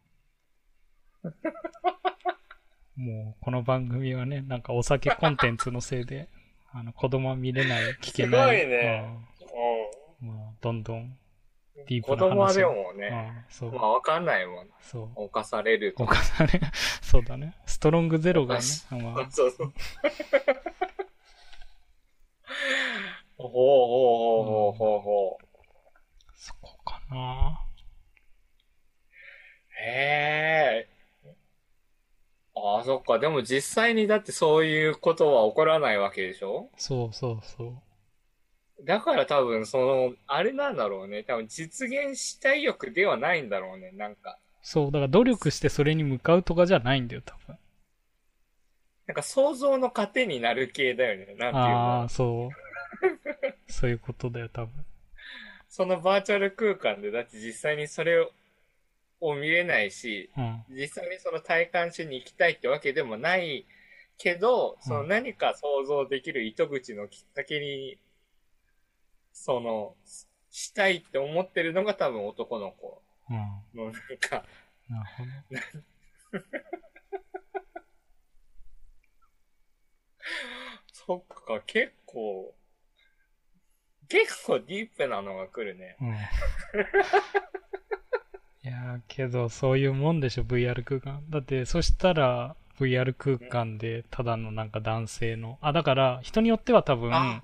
B: もう、この番組はね、なんかお酒コンテンツのせいで、あの、子供は見れない、聞けない。
A: すごいね
B: うん。まあ、どんどん、ディ
A: うん。
B: ープな話
A: 子供はでも
B: う
A: ね、
B: ん、そう。
A: まあわかんないもん。
B: そう。
A: 犯されると
B: 犯され、そうだね。ストロングゼロがね
A: 犯、
B: まあ、
A: そうそう。ほうほうほうほうほうほう。
B: そこかな。
A: へえ。ああ、そっか。でも実際にだってそういうことは起こらないわけでしょ？
B: そうそうそう。
A: だから多分その、あれなんだろうね。多分実現したい欲ではないんだろうね。なんか。
B: そう、だから努力してそれに向かうとかじゃないんだよ、多分。
A: なんか想像の糧になる系だよね。なんていう
B: あ
A: の
B: あ、そう。そういうことだよ、多分。
A: そのバーチャル空間でだって実際にそれをを見れないし、
B: うん。
A: 実際にその体感しに行きたいってわけでもないけど、その何か想像できる糸口のきっかけに、その、ししたいって思ってるのが多分男の子
B: うん。
A: のなんか、
B: なるほど。
A: そっか、結構、結構ディープなのが来るね。
B: うん。いやーけど、そういうもんでしょ、VR 空間。だって、そしたら、VR 空間で、ただのなんか男性の、あ、だから、人によっては多分、
A: あ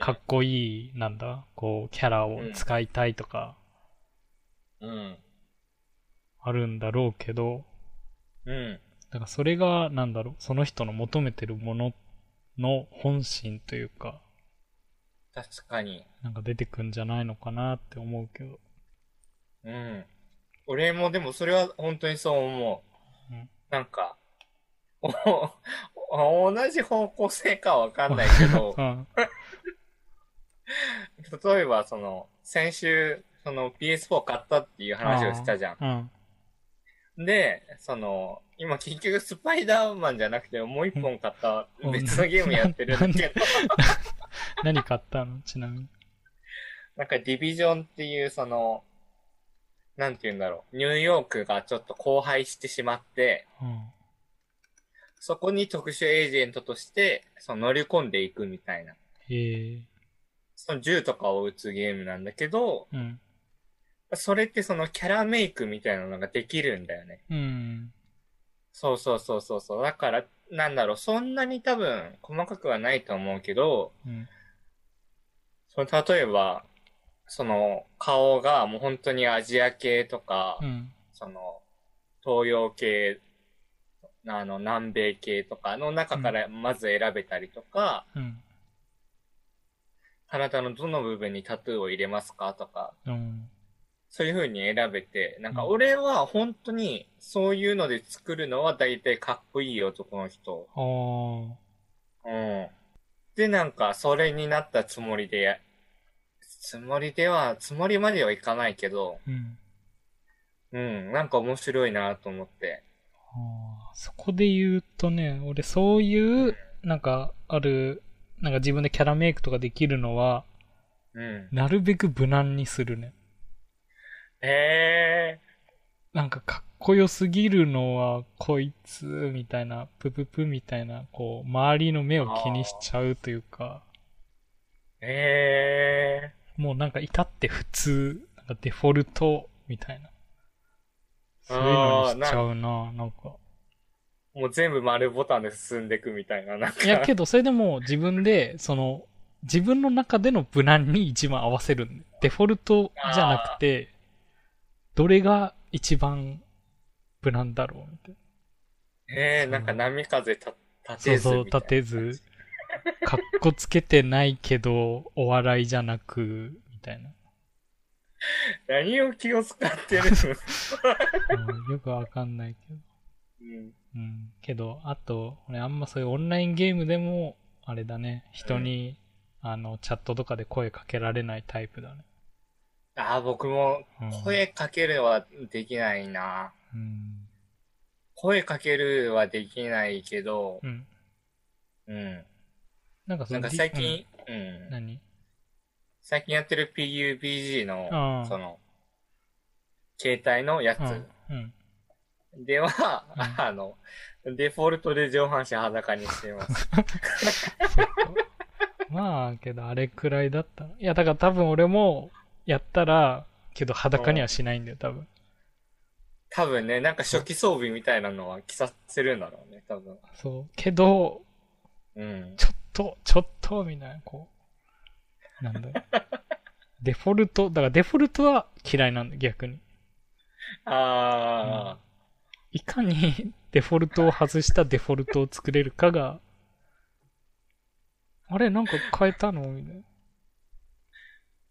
B: かっこいい、なんだ、こう、キャラを使いたいとか、
A: うん。
B: あるんだろうけど、
A: うん。
B: だからそれが、なんだろう、その人の求めてるものの本心というか、
A: 確かに。
B: なんか出てくんじゃないのかなって思うけど。
A: うん。俺もでもそれは本当にそう思う。
B: うん
A: なんか、お同じ方向性かはわかんないけど
B: う、ん。
A: 例えばその、先週、その PS4 買ったっていう話をしたじゃん。
B: うん。
A: で、その、今結局スパイダーマンじゃなくてもう一本買った
B: うん
A: 別のゲームやってるんだけど、
B: 何買ったの？ちなみに。
A: なんかディビジョンっていうその、なんて言うんだろう、ニューヨークがちょっと荒廃してしまって、
B: うん。
A: そこに特殊エージェントとして、その乗り込んでいくみたいな。
B: へえ。
A: その銃とかを撃つゲームなんだけど、
B: うん。
A: それってそのキャラメイクみたいなのができるんだよね。
B: うん。
A: そうそうそうそうそう。だから、なんだろう、そんなに多分細かくはないと思うけど、
B: うん。
A: その例えば、その顔がもう本当にアジア系とか、
B: うん。
A: その東洋系、あの南米系とかの中からまず選べたりとか、
B: うん。
A: 体のどの部分にタトゥーを入れますかとか、
B: うん。
A: そういう風に選べて、なんか
B: うん
A: 俺は本当にそういうので作るのは大体かっこいい男の人。うん。で、なんかそれになったつもりでやつもりでは、つもりまではいかないけど、
B: うん。
A: うん、なんか面白いなと思って。
B: そこで言うとね、俺そういう、なんかある、なんか自分でキャラメイクとかできるのは、
A: うん。
B: なるべく無難にするね。
A: へえ
B: なんかかっこよすぎるのはこいつみたいな、プププみたいな、こう、周りの目を気にしちゃうというか、
A: ー、へ
B: もうなんか至って普通、なんかデフォルトみたいな。そういうのにしちゃうな、なんか。
A: ー、もう全部丸ボタンで進んでいくみたいな、なんか。
B: いや、けどそれでも自分で、その、自分の中での無難に一番合わせる。デフォルトじゃなくて、どれが一番無難だろうみたい
A: えー、なんか波風た
B: な。
A: 立
B: そうそう。立てず、かっこつけてないけど、お笑いじゃなく、みたいな。
A: 何を気を使ってる
B: うんよくわかんないけど。
A: うん。
B: うん。けど、あと、俺あんまそういうオンラインゲームでも、あれだね、人に、あの、チャットとかで声かけられないタイプだね。
A: ああ、僕も
B: うん
A: 声かけるはできないな。
B: うん。
A: 声かけるはできないけど、
B: うん。
A: うん。
B: なんかその
A: なんか最近、
B: う
A: うん
B: ん、。何？
A: 最近やってる PUBG
B: あ
A: の、
B: あ
A: その、携帯のや
B: うん。うん。
A: つでは、
B: うん
A: あの、デフォルトで上半身裸にしてます。
B: まあ、けどあれくらいだったら。いや、だから多分俺も、やったら、けど裸にはしないんだよ、多分。
A: 多分ね、なんか初期装備みたいなのは着させるんだろうね、多分。
B: そう。けど、
A: うん。
B: ちょっと、ちょっと、みたいな、こう。なんだろう。デフォルト、だからデフォルトは嫌いなんだよ、逆に。
A: あ
B: いかに デフォルトを外したデフォルトを作れるかが、あれ、なんか変えたのみたい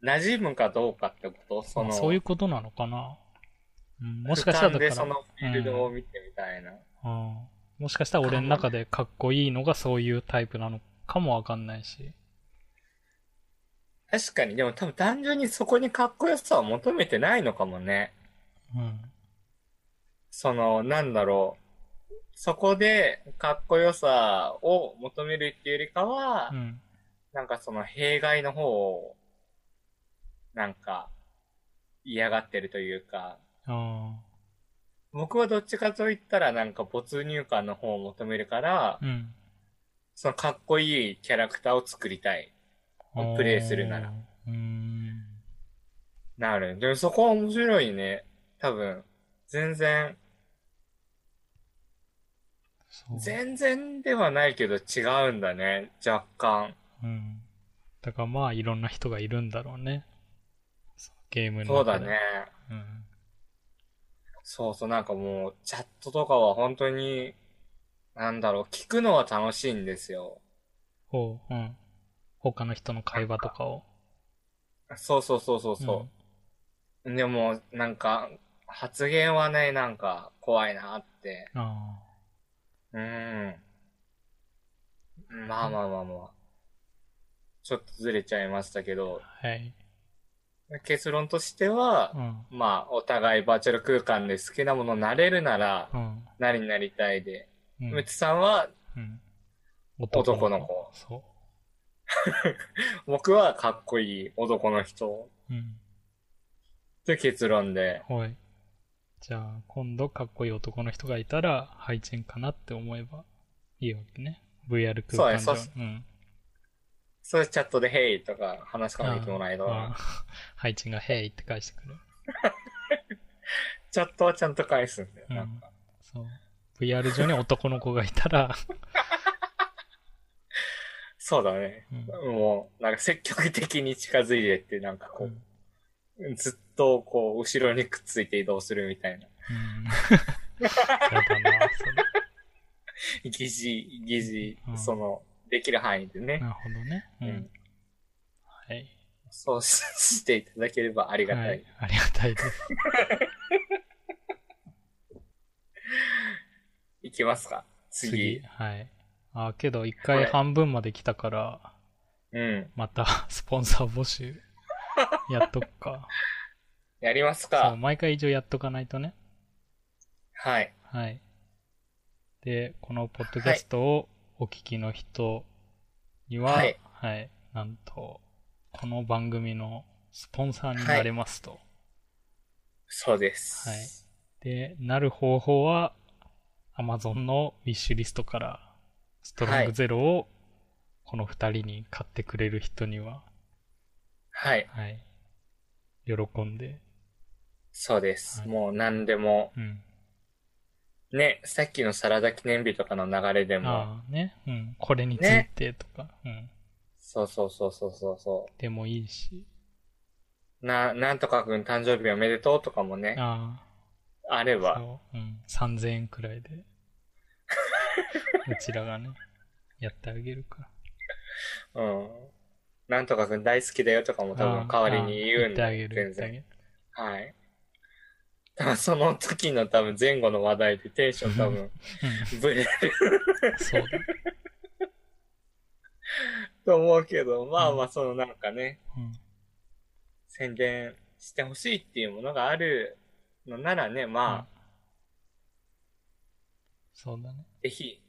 B: な。
A: ー、馴染むかどうかってこと？そ
B: あ
A: の、
B: そういうことなのかな、うん、もしかしたらだから
A: でそのフィールドを見てみたいな。
B: うん、もしかしたら俺の中でかっこいいのがそういうタイプなのかもわかんないし。
A: 確かに、でも多分単純にそこにかっこよさを求めてないのかもね。
B: うん。
A: その、なんだろう。そこでかっこよさを求めるっていうよりかは、
B: うん。
A: なんかその弊害の方を、なんか、嫌がってるというか、
B: あ
A: 僕はどっちかと言ったらなんか没入感の方を求めるから
B: あ。、うん。
A: そのかっこいいキャラクターを作りたい。プレイするなら。なる。でもそこは面白いね。多分、全然。全然ではないけど違うんだね。若干。
B: うん。だからまあいろんな人がいるんだろうね。ゲームの。
A: そうだね。
B: うん。
A: そうそう、なんかもう、チャットとかは本当に、なんだろう、聞くのは楽しいんですよ。
B: ほう、うん。他の人の会話とかを。
A: そうそうそうそうそう。でも、なんか、発言はね、なんか、怖いなって。
B: うん。あ
A: うーん。まあまあまあまあ。ちょっとずれちゃいましたけど、
B: あ。はい。
A: 結論としては
B: う、ん。
A: まあ、お互いバーチャル空間で好きなものになれるなら、
B: うん。
A: 何になりたいで。
B: うん
A: むつさんは、
B: うん。
A: 男の子
B: そ
A: 僕はかっこいい男の人。
B: う。うん。
A: という結論で。
B: はい。じゃあ、今度かっこいい男の人がいたら、配置かなって思えばいいわけね。VR 空間
A: そうね
B: 上。うん。
A: それチャットで、ヘイとか話しかけてもらえば、
B: 配置が、ヘイって返してくる。
A: チャットはちゃんと返すんだよ。
B: うん
A: なんか
B: そう。VR 上に男の子がいたら、
A: そうだね。
B: うん
A: もう、なんか積極的に近づいてって、なんかこ
B: うん
A: う、ずっとこう、後ろにくっついて移動するみたいな。
B: うん。やだな、それ。
A: 疑似、疑似、
B: うん
A: その、できる範囲でね。
B: なるほどね。う
A: うんん。
B: はい。
A: そうししていただければありがた。
B: はいい。ありがたいです。
A: い、きますか？次。
B: はい。あ、けど一回半分まで来たから、
A: うん。
B: また スポンサー募集 やっとくか。
A: やります
B: そう、
A: か。
B: 毎回一応やっとかないとね。
A: はい。
B: はい。で、このポッドキャストをお聞きの人には、
A: はい
B: はい、なんと、この番組のスポンサーになれますと。
A: そうです。
B: はいで、なる方法は、Amazon のウィッシュリストから、ストロングゼロを、この二人に買ってくれる人には、
A: はい。
B: はい、喜んで、
A: そうです。
B: はい。
A: もう何でも、
B: うん。
A: ね、さっきのサラダ記念日とかの流れでも、
B: ああ、ね、うん、これについてとか、うん、
A: そうそうそうそうそうそ
B: でもいいし、
A: う。な、なんとかくん誕生日おめでとうとかもね、
B: ああ、
A: あれば、
B: そう、うん、3000円くらいで、うちらがね、やってあげるから。
A: うん。なんとかくん大好きだよとかも多分代わりに言うんで、全然。はい。その時の多分前後の話題でテンション多分
B: うん、
A: ブレる
B: そうだ。
A: と思うけど、まあまあそのなんかね、
B: うん、
A: 宣伝してほしいっていうものがあるのならね、まあ、
B: そうだね。
A: ぜひ、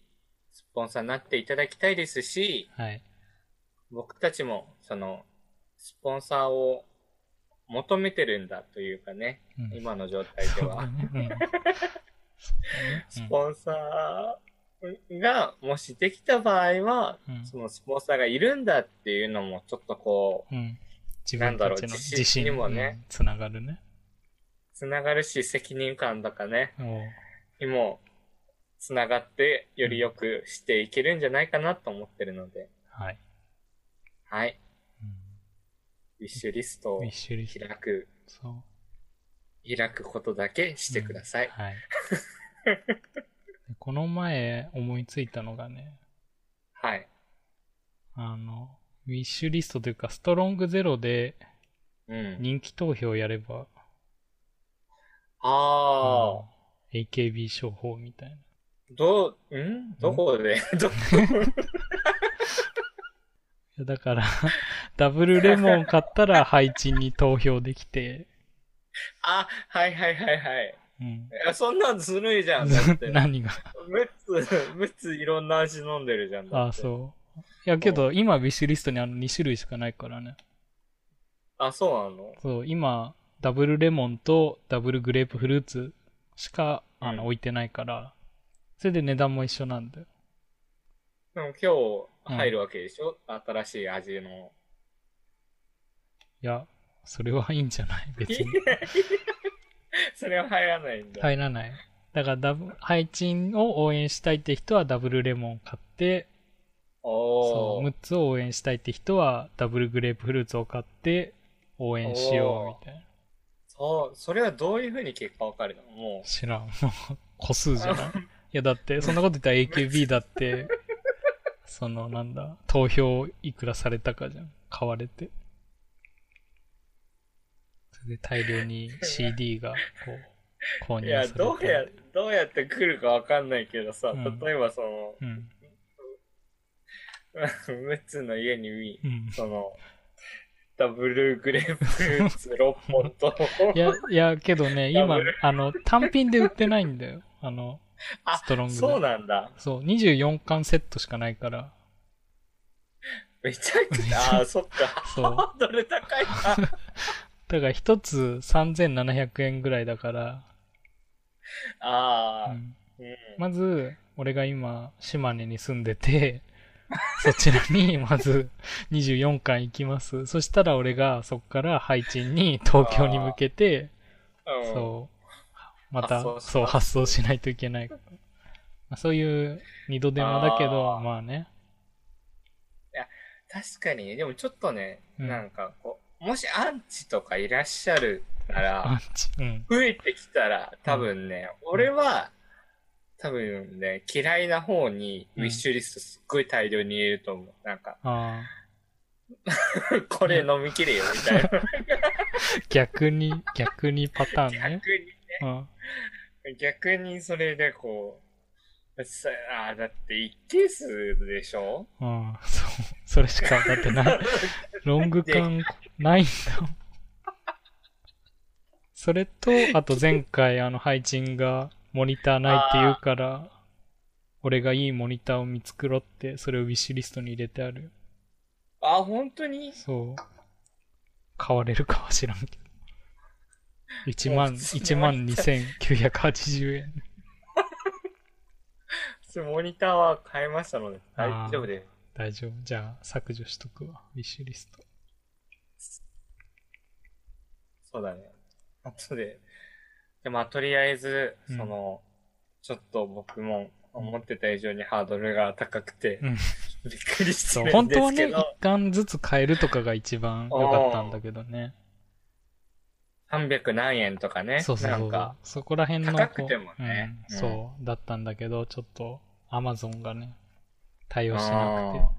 A: スポンサーになっていただきたいですし、
B: はい。
A: 僕たちも、その、スポンサーを求めてるんだというかね、
B: うん
A: 今の状態では。スポンサーが、もしできた場合は、
B: うん
A: そのスポンサーがいるんだっていうのも、ちょっとこう。
B: 自
A: なんだろう
B: 分たちの
A: 自信にもね
B: うんつながるね。
A: つながるし、責任感とかね、にも、つながって、より良くしていけるんじゃないかなと思ってるので、
B: はい。
A: はい。
B: うん
A: ウィッシュリストを。開く、
B: そう。
A: 開くことだけしてください。
B: はい。でこの前思いついたのがね、
A: はい。
B: あの、ウィッシュリストというか、ストロングゼロで
A: うん。
B: 人気投票やれば、
A: ああ、
B: うん AKB 商法みたいな。
A: どう、ん？どこで、ど、
B: いやだから、ダブルレモン買ったら配置に投票できて、
A: あ、はいはいはいはい。
B: うん。
A: いや、そんなんずるいじゃん、だって。
B: 何が
A: ？6つ、6ついろんな味飲んでるじゃん。だ
B: あそう。いやけど、今、ウィッシュリストにあの2種類しかないからね。
A: あ、そうなの？
B: そう、今、ダブルレモンとダブルグレープフルーツしか、あの、
A: うん
B: 置いてないから、それで値段も一緒なんだよ。
A: でも今日入るわけでしょ、新しい味の。
B: いや、それはいいんじゃない？別に。
A: それは入らないんだ。
B: 入らない。だからダブ、配置を応援したいって人はダブルレモン買って、そう、
A: おー
B: 6つを応援したいって人はダブルグレープフルーツを買って応援しようみたいな。
A: そう、それはどういうふうに結果わかるの？もう。
B: 知らん。個数じゃないいや、だって、そんなこと言ったら AKB だって、その、なんだ、投票いくらされたかじゃん。買われて。それで大量に CD が、こう、購
A: いや、
B: 入されて。
A: どうや、どうやって来るかわかんないけどさ、
B: うん
A: 例えばその、
B: うん。
A: ムツの家に、
B: うん。
A: その、ダブルグレープフルーツ6本と、
B: いや、いや、けどね、今あの、単品で売ってないんだよ。あの、
A: あ
B: ストロングで
A: そうなんだ。
B: そう、24巻セットしかないから、
A: めちゃくちゃ、あー、そっか。
B: そう
A: ハードル高いな。
B: だから一つ3700円ぐらいだから、
A: ああ、
B: うん
A: うん。
B: まず、俺が今、島根に住んでて、そちらに、まず、24巻行きます。そしたら俺が、そっから、配置に、東京に向けて、
A: うん
B: そう、またそう、発送しないといけない。まあ、そういう、二度手間だけど、まあね。
A: 確かにね、でもちょっとね、
B: うん
A: なんかこう、もしアンチとかいらっしゃるな
B: ア
A: ら
B: ン、チ。うん。
A: 増えてきたら、多分ね、俺は、多分ね、嫌いな方に、ウィッシュリストすっごい大量に入れると思う。なんか、
B: あ
A: これ飲みきれよ、みたいな。
B: あ、逆に、逆にパターンね。
A: 逆に
B: うん。
A: 逆にそれでこう、さあーだって一定数でしょ？
B: うん、そう、それしか、だってない。ロング缶ないんだもん。それと、あと前回、あの、配信がモニターないって言うから、俺がいいモニターを見繕って、それをウィッシュリストに入れてある。
A: あ、本当に？
B: そう。買われるかは知らんけど。1万、
A: もう普通に
B: 1万2980円。
A: モニターは買いましたので、大丈夫です。
B: 大丈夫。じゃあ、削除しとくわ。ウィッシュリスト。
A: そうだね。後で。で、まあ、とりあえず、
B: うん
A: その、ちょっと僕も思ってた以上にハードルが高くて、
B: うん
A: びっくりして
B: そう、
A: るん
B: 本当はね、
A: ですけど、
B: 一巻ずつ買えるとかが一番良かったんだけどね。
A: 300何円とかね、
B: そうそう
A: なんか、。
B: そこら辺の。
A: 高くてもね
B: うん
A: うん
B: そう、だったんだけど、ちょっと、アマゾンがね、対応しなく
A: あ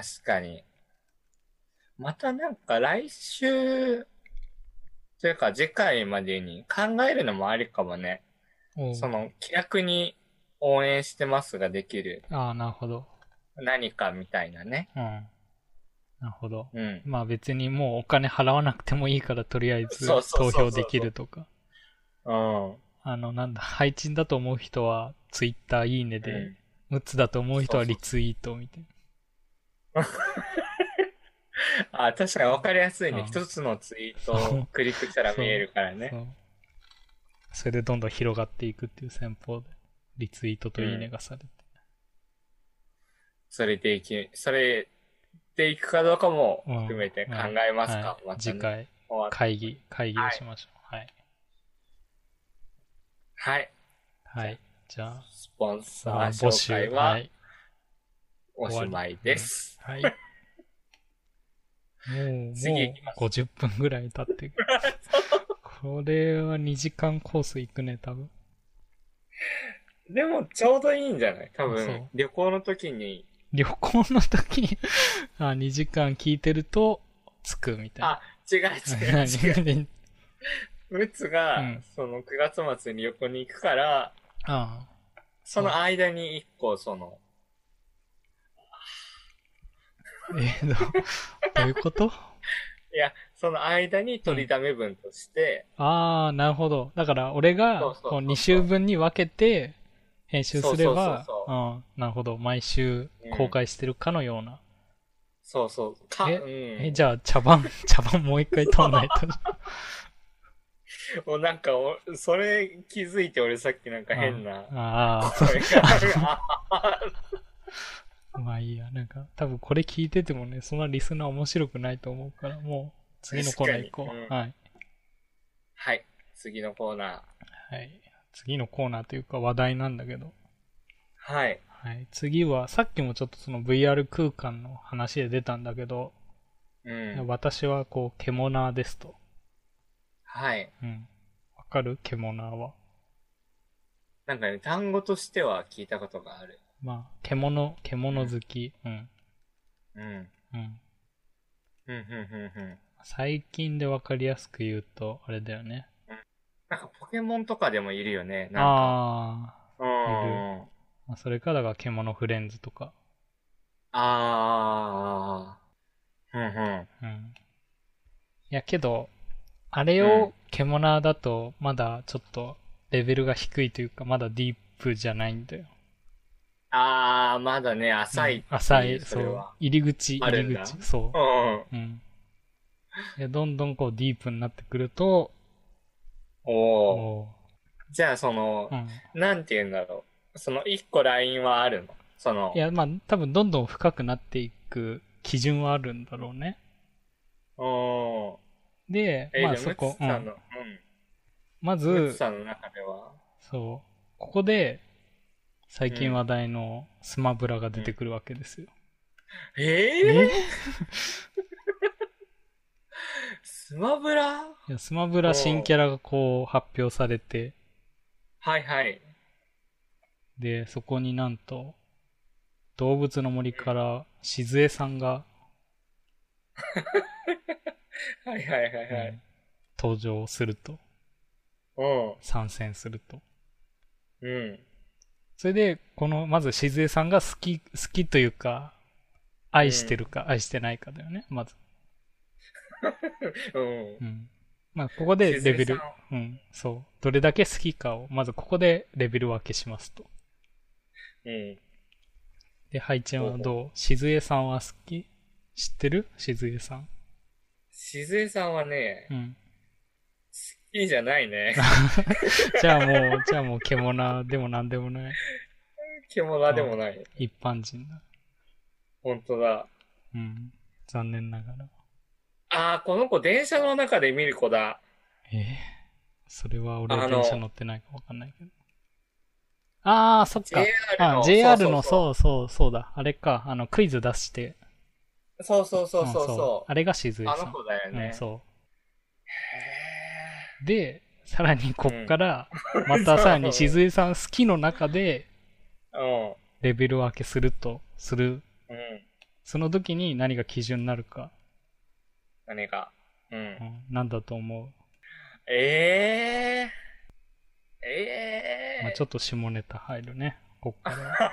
A: ー確かに。またなんか来週、というか次回までに考えるのもありかもね。その、気楽に応援してますができる
B: ああ、なるほど。
A: 何かみたいなね。
B: うん。なるほど。
A: うん。
B: まあ別にもうお金払わなくてもいいから、とりあえず投票できるとか。
A: うん。
B: あの、なんだ、配信だと思う人は、ツイッターいいねで、
A: うん
B: ムツだと思う人はリツイートみたい
A: あ、確かに分かりやすいね。
B: うん
A: 一つのツイートをクリックしたら見えるから
B: な。
A: ね
B: そ。う。それでどんどん広がっていくっていう戦法で、リツイートといいねがされて。
A: それでいき、それでいくかどうかも
B: うん
A: 含めて考えますか。
B: はい
A: またね
B: 次回、会議、会議をしましょう。はい。
A: はい。
B: はい。じゃあ、
A: スポンサ
B: まあ
A: ー紹
B: 募集。
A: 介
B: は。
A: はいおしまいです。
B: はい。もう、もう
A: 次行きます
B: 50分ぐらい経ってる。これは2時間コース行くね、多分。
A: でも、ちょうどいいんじゃない？多分、旅行の時に、
B: 旅行の時にあ、2時間聞いてると、着くみたいな。
A: あ、違う違う 違う。ムツが、
B: うん
A: その9月末に旅行に行くから、
B: あ
A: その間に一個、その、
B: あ。えー、どうどういうこと？
A: いや、その間に取りだめ分として、
B: ああ、なるほど。だから、俺がこう2週分に分けて編集すれば、
A: そうそうそう
B: うん、なるほど。毎週公開してるかのような。
A: そうそう、か、
B: え
A: うん。
B: え、じゃあ、茶番、茶番もう一回取んないと。
A: もうなんかお、それ気づいて俺さっきなんか変な
B: あ
A: 声が。
B: あ、まあいいや。なんか、多分これ聞いててもね、そんなリスナー面白くないと思うから、もう、次のコーナー行こう。
A: うん
B: はい。
A: はい、次のコーナー。
B: はい。次のコーナーというか話題なんだけど。
A: はい。
B: はい。次は、さっきもちょっとその VR 空間の話で出たんだけど、
A: うん。
B: 私はこう、獣ですと。
A: はい。
B: うん。わかる？獣は。
A: なんかね、単語としては聞いたことがある。
B: まあ、獣、獣好き。うん。
A: うん。
B: うん。
A: うん、うん、うん、うん。
B: 最近でわかりやすく言うと、あれだよね。
A: なんかポケモンとかでもいるよね。なんか。
B: あ
A: うん。
B: いあ。まあそれか、ら獣フレンズとか。
A: あー。うん、うん。
B: うん。いや、けど、あれを獣だと、まだちょっとレベルが低いというか、まだディープじゃないんだよ。
A: あー、まだね、浅いう。
B: 浅い、そう。入り口、入り口、そうう。うん。で、どんどんこうディープになってくると、
A: おー。
B: お
A: じゃあ、その
B: ー、うん。
A: なんて言うんだろう。その一個ラインはあるの？その
B: い、や、まあ、多分どんどん深くなっていく基準はあるんだろうね。
A: おー。
B: で、
A: え、
B: まあそこ、うんまず、
A: さんの中では、
B: そう、ここで、最近話題のスマブラが出てくるわけですよ。
A: えー、スマブラ？
B: いやスマブラ新キャラがこう発表されて、
A: はいはい。
B: で、そこになんと、動物の森から静江さんが、
A: はいはいはいはい
B: うん。登場すると、
A: うん。
B: 参戦すると。
A: うん。
B: それで、この、まず、しずえさんが好き、好きというか、愛してるか、愛してないかだよね、まず。
A: うん
B: う。ん。まあ、ここでレベルうん、そう。どれだけ好きかを、まずここでレベル分けしますと。
A: うん。
B: で、ハイチェンはどう？しずえさんは好き？知ってる？しずえさん。
A: しずえさんはね、
B: うん。
A: 好きじゃないね。
B: じゃあもう、じゃあもう、獣でもなんでもない。
A: 獣でもない。
B: 一般人だ。
A: 本当だ。
B: うん。残念ながら。
A: ああ、この子電車の中で見る子だ。
B: えーそれは俺は電車乗ってないかわかんないけど。ああ、そっか。
A: JR の。
B: あ、JR の、
A: そ
B: そうそう、そうだ。あれか。あの、クイズ出して。
A: うそうそうそうそう
B: うん
A: そう。
B: あれがしずえさん。
A: あの子だよね。
B: うん、そ
A: へ
B: う。で、さらにこっから、またさらにしずえさん好きの中で、
A: ー
B: レベル分けすると、する。
A: うん。うん。
B: その時に何が基準になるか。
A: 何が。うん
B: う。ん、なんだと思う？
A: ええー。ええー。
B: まあ、ちょっと下ネタ入るね。こっから。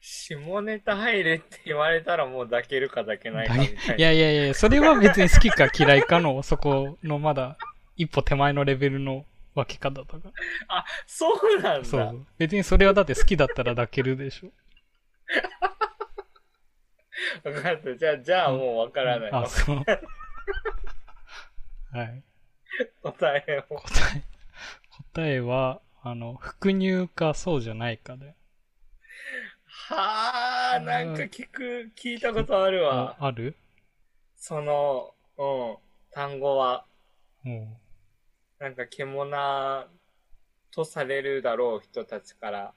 A: 下ネタ入れって言われたらもう抱けるか抱けないかみたいな。
B: いやいやいや、それは別に好きか嫌いかの、そこのまだ一歩手前のレベルの分け方だから。
A: あ、そうなんだ。
B: そう。別にそれはだって好きだったら抱けるでしょ。
A: 分かった。じゃあ、じゃあもうわからない。
B: あ、そう。はい。
A: 答えを。
B: 答え、答えは、あの、副乳かそうじゃないかで。
A: はあ、なんか聞く、聞いたことあるわ。
B: あある？
A: その、うん、単語は、
B: も
A: なんか獣とされるだろう人たちから。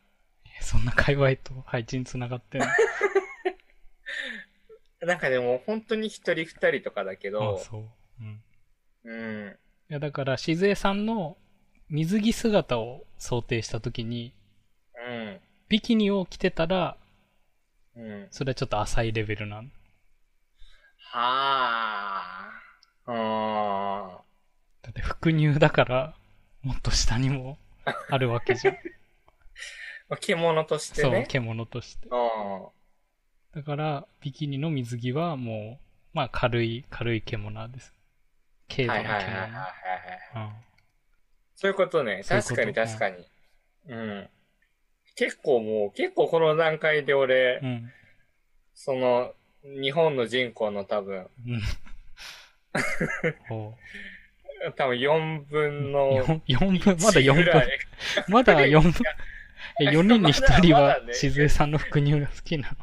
B: そんな界隈と配置に繋がってんの？
A: なんかでも本当に一人二人とかだけ
B: あ
A: ど、
B: そう。うん。
A: うん、
B: いや、だから、しずえさんの水着姿を想定したときに、
A: うん、
B: ビキニを着てたら、
A: うん。
B: それはちょっと浅いレベルなん
A: はあ、うん。
B: だって、副乳だから、もっと下にも あるわけじゃん。
A: まあ獣として
B: そう、
A: ね。
B: 獣として。
A: うん。
B: だから、ビキニの水着はもう、まあ軽い、軽い獣です。軽度の獣。
A: そういうことね。確かに確かに。うん。結構もう、結構この段階で俺、
B: うん。
A: その、日本の人口の多分、多分4分の
B: 四四分、まだ4分。まだ4分。え、4人に1人は
A: まだね
B: しずえさんの副乳が好きなの？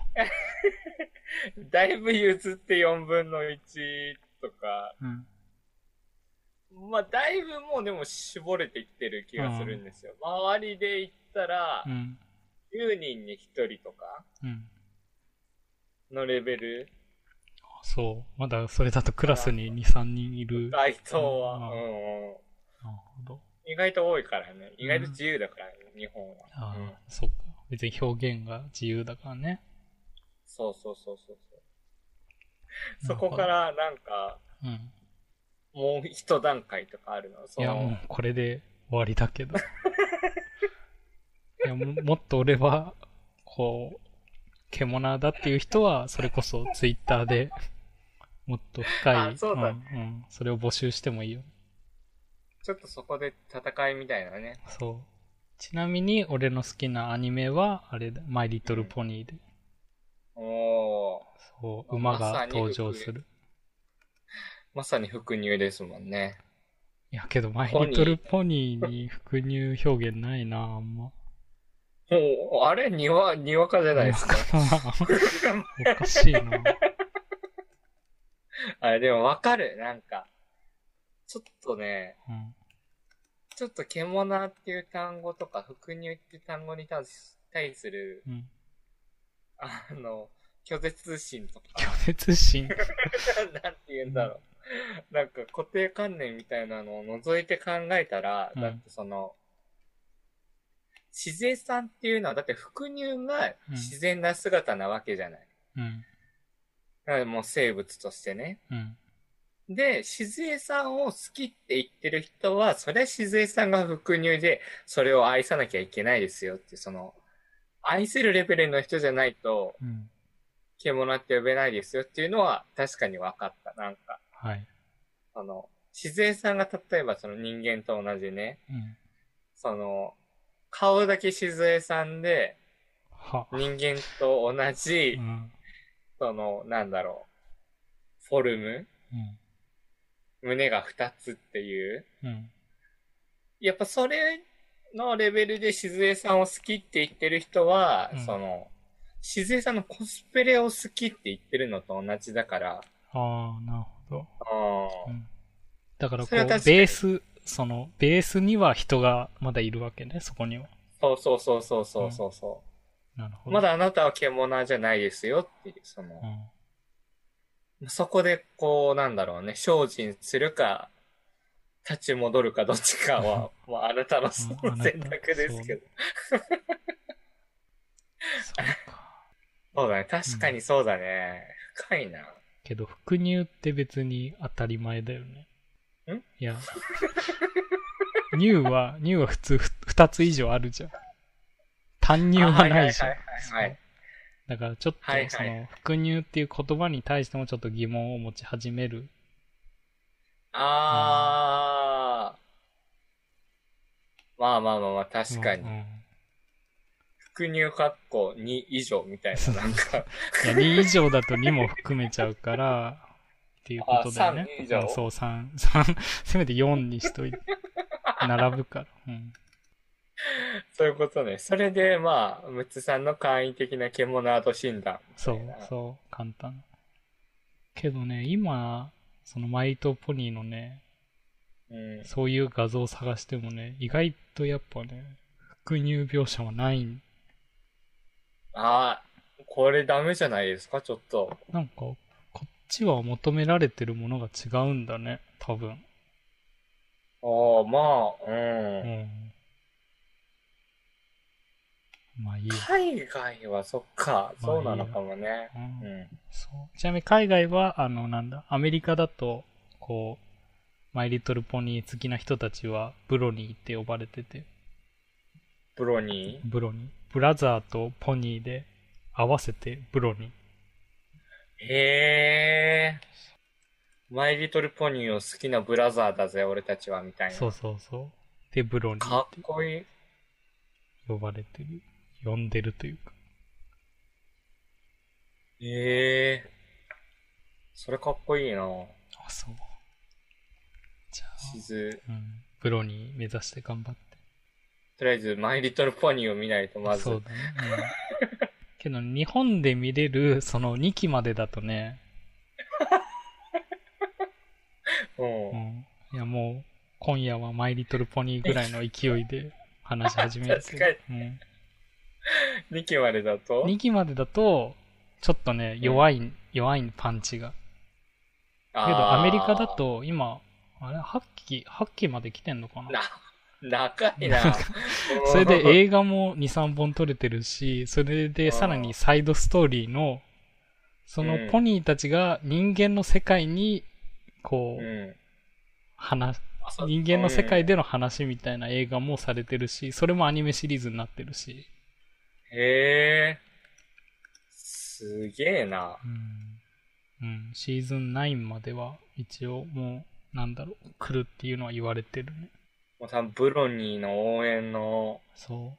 A: だいぶ譲って4分の1とか、
B: うん。
A: まあ、だいぶもうでも絞れていってる気がするんですよ。周りで言ったら
B: う、ん。
A: 10人に1人とか
B: うん。
A: のレベル、
B: そう。まだそれだとクラスに2、3人いる。なる
A: 該当は、
B: うん
A: うんうん。
B: ほど。
A: 意外と多いからね。意外と自由だからね、日本は。
B: ああ、
A: うん
B: そっか。別に表現が自由だからね。
A: そうそうそうそうそう。そこからなんか、
B: うん。
A: もう一段階とかあるの？そ
B: いや、
A: の
B: もうこれで終わりだけど。いやも、もっと俺は、こう、獣だっていう人は、それこそツイッターでもっと深い、
A: あそうだ
B: んうん、それを募集してもいいよ。
A: ちょっとそこで戦いみたいなね。
B: そう。ちなみに、俺の好きなアニメは、あれだ、マイリトルポニーで。
A: おー。
B: そう、馬が登場する。
A: まさに副乳ですもんね。
B: いやけど、マイリトルポニーに副乳表現ないな、あんま。
A: おーあれにわ、にわかじゃないですか？
B: おかしいな。
A: あれ、でもわかる。なんか、ちょっとね、
B: うん。
A: ちょっと獣っていう単語とか、副乳っていう単語に対する、
B: うん。
A: あの、拒絶心とか、
B: 拒絶心。
A: なんて言うんだろう。なんか固定観念みたいなのを除いて考えたら、
B: うん
A: だってその、自然さんっていうのは、だって副乳が自然な姿なわけじゃない。
B: うん。
A: だからもう生物としてね。
B: うん。
A: で、静江さんを好きって言ってる人は、それは静江さんが副乳で、それを愛さなきゃいけないですよって、その、愛せるレベルの人じゃないと、
B: うん。
A: 獣って呼べないですよっていうのは確かに分かった。なんか、
B: はい。
A: あの、静江さんが例えばその人間と同じね、
B: うん。
A: その、顔だけ静江さんで、
B: は。
A: 人間と同じ
B: う、ん。
A: その、なんだろう、フォルム
B: うん。
A: 胸が二つっていう。
B: うん。
A: やっぱそれのレベルで静江さんを好きって言ってる人は、
B: うん
A: その、静江さんのコスプレを好きって言ってるのと同じだから、
B: ああ、なるほど。うん。だからこう、ベース、その、ベースには人がまだいるわけね、そこには。
A: そうそうそうそうそうそうそう。
B: なるほど。
A: まだあなたは獣じゃないですよっていう、その
B: う、ん。
A: そこでこう、なんだろうね、精進するか、立ち戻るかどっちかは、もうあ
B: あなた
A: の選択ですけど。
B: そう
A: だね、確かにそうだね。深いな。
B: けど、副乳って別に当たり前だよね。
A: ん？
B: いや。乳は、乳は普通ふ二つ以上あるじゃん。単乳はないじゃん
A: はいはいはいはい。
B: だからちょっと、その、副乳っていう言葉に対してもちょっと疑問を持ち始める。
A: あー。まあまあまあまあ、確かに
B: うん。うん
A: 副乳括弧2以上みたいな、なんか。
B: いや、2以上だと2も含めちゃうから、っていうことだよね。
A: あ3以上？
B: うんそう、3、3、せめて4にしといて、並ぶから。うん。
A: そういうことね。それで、まあ、ムツさんの簡易的な獣アート診断。
B: そう、そう、簡単。けどね、今、そのマイトポニーのね、
A: うん。
B: そういう画像を探してもね、意外とやっぱね、副乳描写はないん。
A: ああ、これダメじゃないですか、ちょっと。
B: なんか、こっちは求められてるものが違うんだね、多分。
A: ああ、まあ、う。
B: うんん。まあいいや。
A: 海外はそっか、
B: まあ
A: そうなのかもね。
B: うん
A: うん。
B: そう。ちなみに海外は、あの、なんだ、アメリカだと、こう、マイリトルポニー好きな人たちは、ブロニーって呼ばれてて、
A: プロに。
B: ブロニー。ブラザーとポニーで合わせてブロニー。
A: へえ。マイリトルポニーを好きなブラザーだぜ、俺たちは、みたいな。
B: そうそうそう。で、ブロニー
A: か
B: っ
A: こいい。
B: 呼ばれてる。呼んでるというか。
A: ええ。それかっこいいな。
B: あ、そう。じゃ
A: 地図。
B: あ、うん。ブロニー目指して頑張って。
A: とりあえず、マイリトルポニーを見ないとまず。
B: そうだね。うん。けど、日本で見れる、その2期までだとね、
A: うん。
B: うん。いや、もう、今夜はマイリトルポニーぐらいの勢いで話し始めるけど。
A: 確
B: うん。
A: 2期までだと
B: ？2期までだと、ちょっとね、弱い、弱いパンチが。けど、アメリカだ。と、今、あれ、8期、8期まで来てんのかな？
A: な、長いな。
B: それで映画も2、3本撮れてるし、それでさらにサイドストーリーの、その
A: うん。
B: ポニーたちが人間の世界に、こう、
A: うん。
B: 人間の世界での話みたいな映画もされてるし、それもアニメシリーズになってるし、
A: へえ。すげえな。
B: うん。うん、シーズン9までは一応もう、なんだろう、来るっていうのは言われてるね。
A: もう多分ブロニーの応援の
B: そう。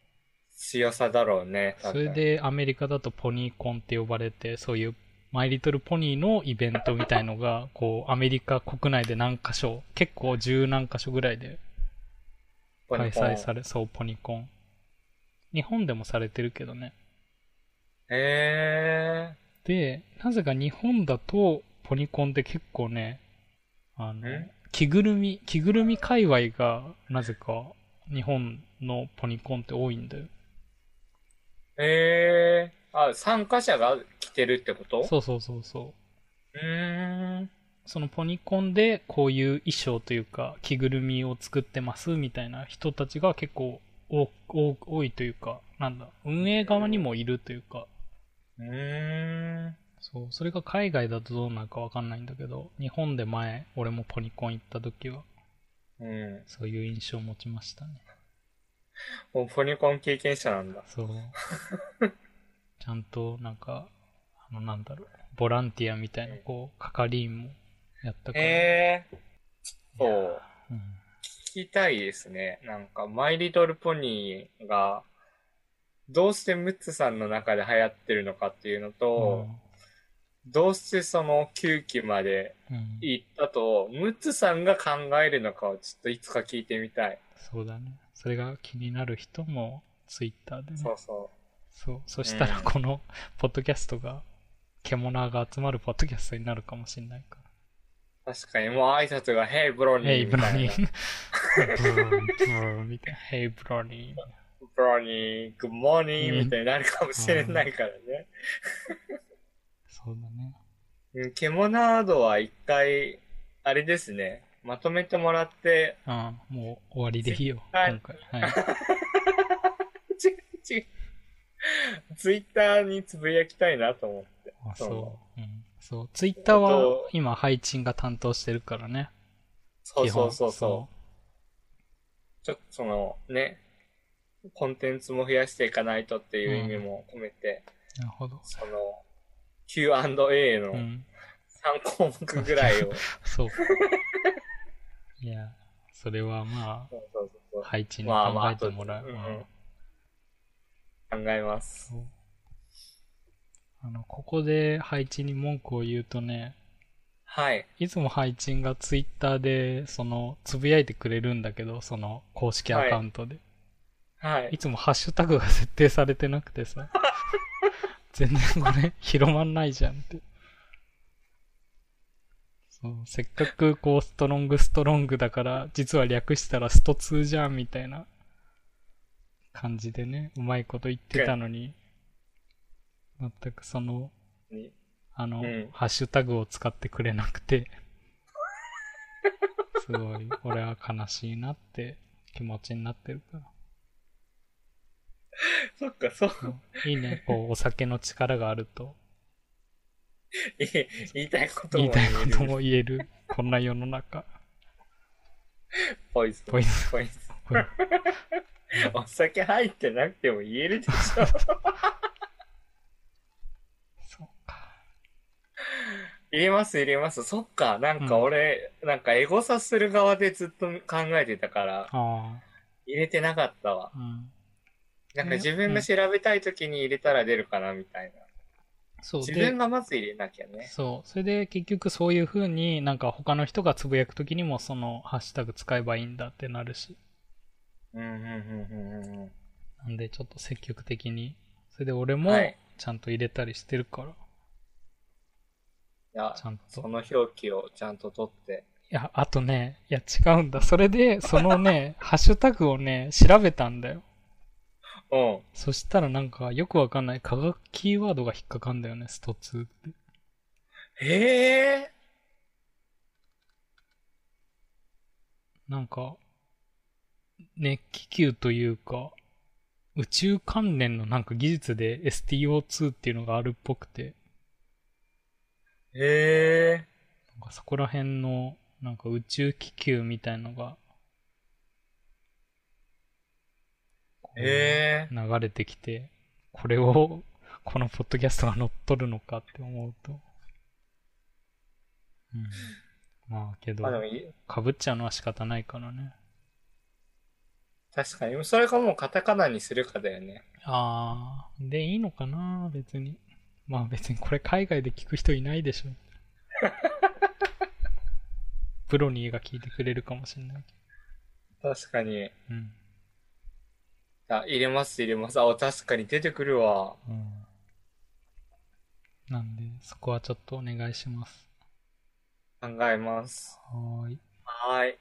A: 強さだろうね。
B: それ、でアメリカだとポニーコンって呼ばれて、そういうマイリトルポニーのイベントみたいのが、こう、アメリカ国内で何箇所、結構十何箇所ぐらいで開催さ
A: れ。
B: れ、そう、ポニコン。日本でもされてるけどね。
A: へえ。
B: で、なぜか日本だと、ポニコンって結構ね、あの
A: ん、
B: 着ぐるみ、着ぐるみ界隈が、なぜか、日本のポニコンって多いんだよ。
A: へえ。あ、参加者が来てるってこと？
B: そうそうそうそう。
A: うーん。
B: そのポニコンでこういう衣装というか着ぐるみを作ってますみたいな人たちが結構多多多いというか、なんだ、運営側にもいるというか、
A: うーん。
B: そう、それが海外だとどうなるかわかんないんだけど、日本で前、俺もポニコン行った時は、
A: うん。
B: そういう印象を持ちましたね。
A: もうポニコン経験者なんだ。
B: そう。ちゃんと、なんか、あの、なんだろう、ボランティアみたいな、こう、係員もやったから。
A: へえ。そう。
B: うん。
A: 聞きたいですね。なんか、マイリトルポニーが、どうしてムッツさんの中で流行ってるのかっていうのと、どうしてその9期まで
B: うん、
A: 行ったと、ムッツさんが考えるのかをちょっといつか聞いてみたい。
B: そうだね。それが気になる人も、ツイッターでね。
A: そうそ
B: そう。そしたら、
A: うん
B: この、ポッドキャストが、獣が集まるポッドキャストになるかもしれないか
A: う。確かにもう挨拶が、ヘイブロ
B: ら。
A: ニーみたいな。
B: Brony. ブロン、ブロンみたいな。Hey, Brony.
A: ブロニー、グッモーニ
B: うん
A: ーみたいになるかもしれないからね。
B: そうだね。
A: うん、ケモナードは一回、あれですね、まとめてもらって、
B: うん、もう終わりでいいよ、
A: はい
B: 今回。はい。
A: ち、ち、ツイッターにつぶやきたいなと思って。
B: あ、
A: そ
B: そう。うん。そう。ツイッターは
A: えっと
B: 今、配信が担当してるからね。
A: そうそうそうそう。ちょっとそのね、コンテンツも増やしていかないとっていう意味も込めて、
B: うなるほど。
A: その Q&A の
B: う
A: 3
B: ん。
A: 項目ぐらいを、
B: そう。いや、それはま
A: そうそうそう
B: あ、配置に
A: まあまあ
B: 考えてもらう。
A: あとうん
B: うん
A: 考えます。
B: あの、ここで配置に文句を言うとね、
A: はい。
B: いつも配置がツイッターで、その、つぶやいてくれるんだけど、その、公式アカウントで。
A: はい
B: い、。つもハッシュタグが設定されてなくてさ、全然これ広まんないじゃんって。そう、せっかくこう、ストロングストロングだから、実は略したらスト2じゃんみたいな感じでね、うまいこと言ってたのに、全くその、
A: に
B: あの、
A: うん
B: ハッシュタグを使ってくれなくて、すごい、俺は悲しいなって気持ちになってるから。
A: そっか、そう、
B: いいね。こう、お酒の力があると、
A: い言いたいこと
B: 言い
A: も言える。
B: たいことも言える。こんな世の中。
A: ポイズン。
B: ポイズ
A: ポイズ。お酒入ってなくても言えるでしょ。
B: そうか。
A: 入れます、入れます。そっか、なんか俺、なんかエゴサする側でずっと考えてたから。入れてなかったわ。
B: うん。
A: なんか自分が調べたい時に入れたら出るかな、みたいな。
B: そう。
A: 自
B: で
A: 分、がまず入れなきゃね。
B: そう。それで結局そういう風になんか他の人がつぶやくときにもそのハッシュタグ使えばいいんだってなるし。
A: うん、うん、うん、うん、うん。
B: なんでちょっと積極的に。それで俺も
A: はい
B: ちゃんと入れたりしてるから。
A: いや
B: ち、ゃんと。
A: その表記をちゃんと取って。
B: いや、あとね、いや違うんだ。それで、そのね、ハッシュタグをね、調べたんだよ。
A: うん。
B: そしたらなんかよくわかんない科学キーワードが引っかかんだよね、スト2って。
A: へえ。
B: なんか、熱気球というか、宇宙関連のなんか技術で STO2 っていうのがあるっぽくて、
A: へえ。
B: なんかそこら辺のなんか宇宙気球みたいのが、こう
A: へえ。
B: 流れてきて、これを、このポッドキャストが乗っ取るのかって思うと。うん。まあけどかぶっちゃうのは仕方ないからね。
A: 確かに。それかもうカタカナにするかだよね。
B: あー、でいいのかな別に。まあ別にこれ海外で聞く人いないでしょ。プロニーが聞いてくれるかもしれないけ
A: 確かに。
B: ど。うん。
A: あ、入れます、入れます。あ、確かに出てくるわ。
B: うん。なんで、そこはちょっとお願いします。
A: 考えます。
B: はーい。
A: はーい。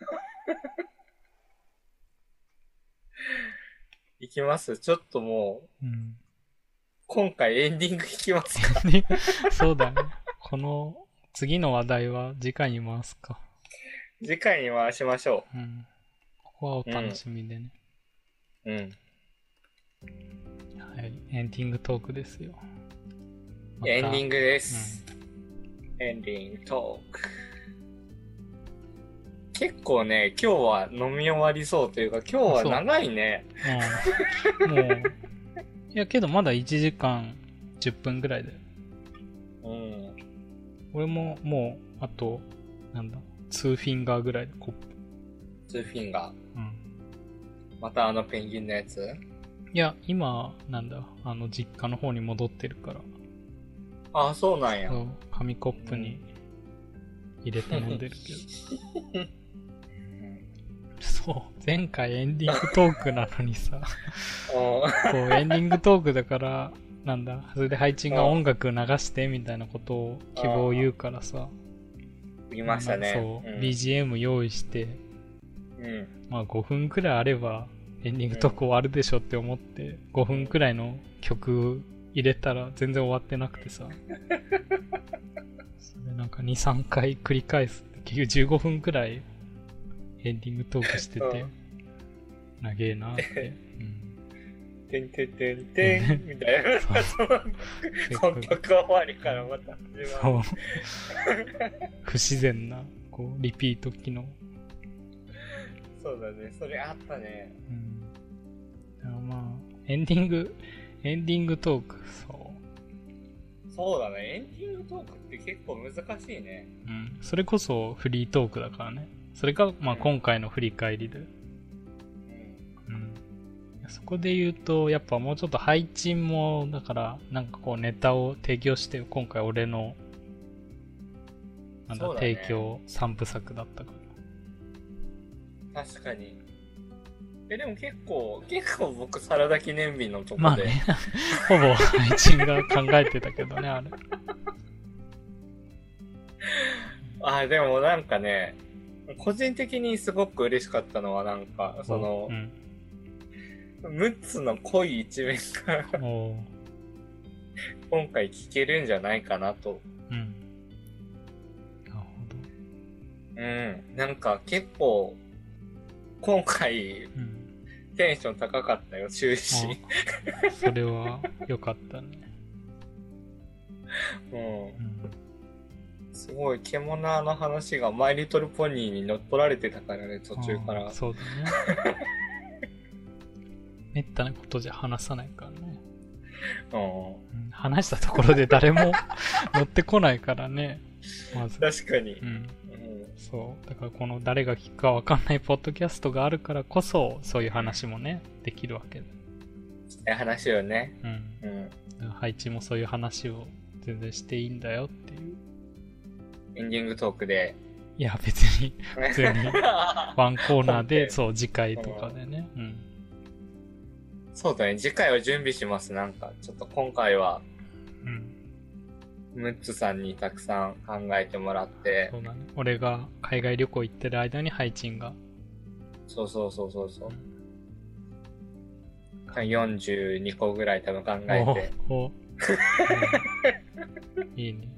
A: いきますちょっともう、
B: うん。
A: 今回エンディングいきますか？
B: で そうだね。この次の話題は次回に回すか。
A: 次回に回しましょ
B: うん。ここはお楽しみでね。
A: う。うん。
B: はい。エンディングトークですよ。また
A: エンディングです。エンディングトーク。結構ね、今日は飲み終わりそうというか、今日は長いね。
B: うん。もう、いやけどまだ1時間10分ぐらいだよ。
A: うん。
B: 俺ももう、あと、なんだ、2フィンガーぐらいでコップ。
A: ツーフィンガー。
B: うん。
A: またあのペンギンのやつ？
B: いや、今、なんだ、あの、実家の方に戻ってるから、
A: ああ、そうなんや。
B: 紙コップに入れて飲んでるけど。そう、前回エンディングトークなのにさ、こうエンディングトークだから、なんだ、それで配置が音楽流してみたいなことを希望を言うからさ、
A: 見ましたね。
B: そう、
A: ん
B: BGM 用意して、
A: うん。
B: まあ5分くらいあればエンディングトーク終わるでしょって思って、5分くらいの曲入れたら全然終わってなくてさ。それなんか2、3回繰り返すって。結局15分くらいエンディングトークしてて
A: うん、
B: 長えなって。うん
A: てんてんてんてん、みたいな。
B: そ
A: の曲終わりからまた始まる。。
B: 不自然な、こう、リピート機能。
A: そうだね。それあったね。
B: うん。まあ、エンディング、エンディングトーク、そ
A: そうだね。エンディングトークって結構難しいね。
B: う。うん。それこそフリートークだからね。それが、まあ
A: うん
B: 今回の振り返りで。
A: うん。
B: うん。そこで言うと、やっぱもうちょっと配置も、だから、なんかこうネタを提供して、今回俺の、なんだ、提供3部作だったから。
A: 確かに。え、でも結構、結構僕サラダ記念日のとこで。
B: まあね、ほぼ配置が考えてたけどね、あれ。
A: あ、でもなんかね、個人的にすごく嬉しかったのはなんか、その
B: う、ん。
A: 6つの濃い一面が今回聞けるんじゃないかなと。
B: うん。なるほ
A: うん。なんか結構、今回
B: ど。うん。
A: テンション高かったよ、終始。
B: あそれは良かったね。
A: うん。
B: うん。
A: すごい、獣の話がマイリトルポニーに乗っ取られてたからね、途中から。
B: そうだね。めったなことじゃ話さないからね。
A: うん。
B: うん、話したところで誰も乗ってこないからね。まず。
A: 確かに
B: う。ん。
A: うん。
B: そう。だからこの誰が聞くかわかんないポッドキャストがあるからこそ、そういう話もね、できるわけだ。
A: え話をね。
B: うん。
A: うん。
B: 配置もそういう話を全然していいんだよっていう。
A: エンディングトークで。
B: いや、別に、普通に ワンコーナーで、そう、次回とかでね。うん。
A: そうだね、次回は準備します。なんか、ちょっと今回は、
B: うん。
A: ムッツさんにたくさん考えてもらって
B: そ、うだね。俺が海外旅行行ってる間に配置が。
A: そうそうそうそうそう。42個ぐらい多分考えて、
B: おお、うんいいね。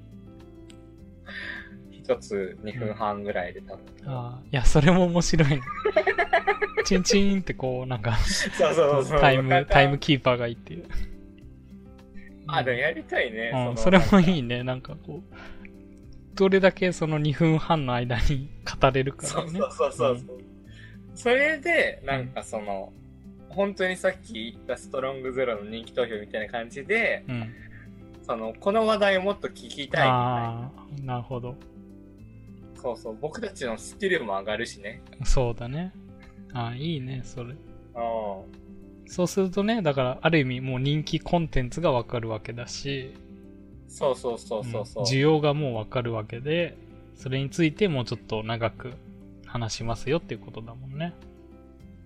A: 一つ2分半ぐらいで多分。
B: ああ、いや、それも面白いね。チンチンってこう、なんか、
A: そうそうそう。
B: タイム、タイムキーパーがいいっていう。
A: あ、でもやりたいね。
B: うん、
A: の
B: それもいいね。なんかこう、どれだけその2分半の間に語れるかね。
A: うそうそうそうそう。それで、なんかその、本当にさっき言ったストロングゼロの人気投票みたいな感じで、
B: うん。うん。
A: その、この話題をもっと聞きたいみたいな。
B: ああ、なるほど。
A: そうそう、僕たちのスキルも上がるしね。
B: そうだね。ああ、いいね、それ。
A: うん。
B: そうするとね、だから、ある意味もう人気コンテンツがわかるわけだし、
A: そうそうそうそうそう。
B: ん需要がもうわかるわけで、それについてもうちょっと長く話しますよっていうことだもんね。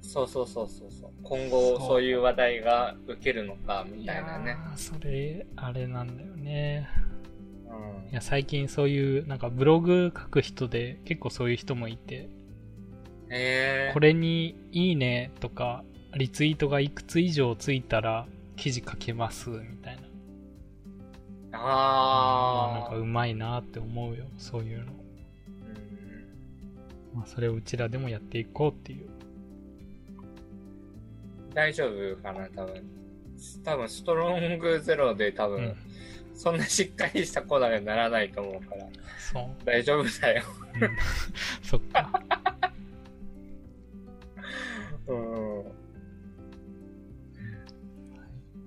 A: そうそうそうそうそう。今
B: そう
A: 後そういう話題が受けるのかみたいなね。
B: それ、あれなんだよね。
A: うん
B: いや、最近そういう、なんかブログ書く人で結構そういう人もいて、
A: へえ。
B: これにいいねとか、リツイートがいくつ以上ついたら記事書けますみたいな。
A: ああ。
B: なんかうまいなって思うよ、そういうの。
A: うん
B: まあ、それをうちらでもやっていこうっていう。
A: 大丈夫かな多分。多分、ストロングゼロで多分、
B: うん
A: そんなしっかりした粉にはならないと思うから、
B: そう。
A: 大丈夫だよ。
B: うん そっか。
A: うん。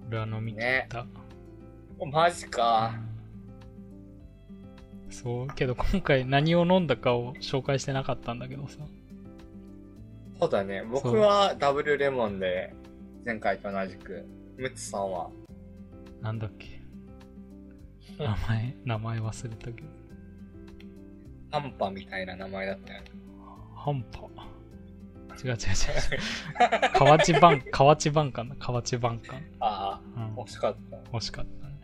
B: 俺は飲み切った。
A: マジか。
B: そう、けど今回何を飲んだかを紹介してなかったんだけどさ。
A: そうだね。僕はダブルレモンで、前回と同じく。ムツさんは？
B: なんだっけ？名前、名前忘れたけど。
A: ハンパみたいな名前だったよね。
B: ハンパ。違う違う違う。河内晩、河内晩かな？河内晩か。
A: ああ、
B: うん。
A: 惜しかった。
B: 欲しかったね。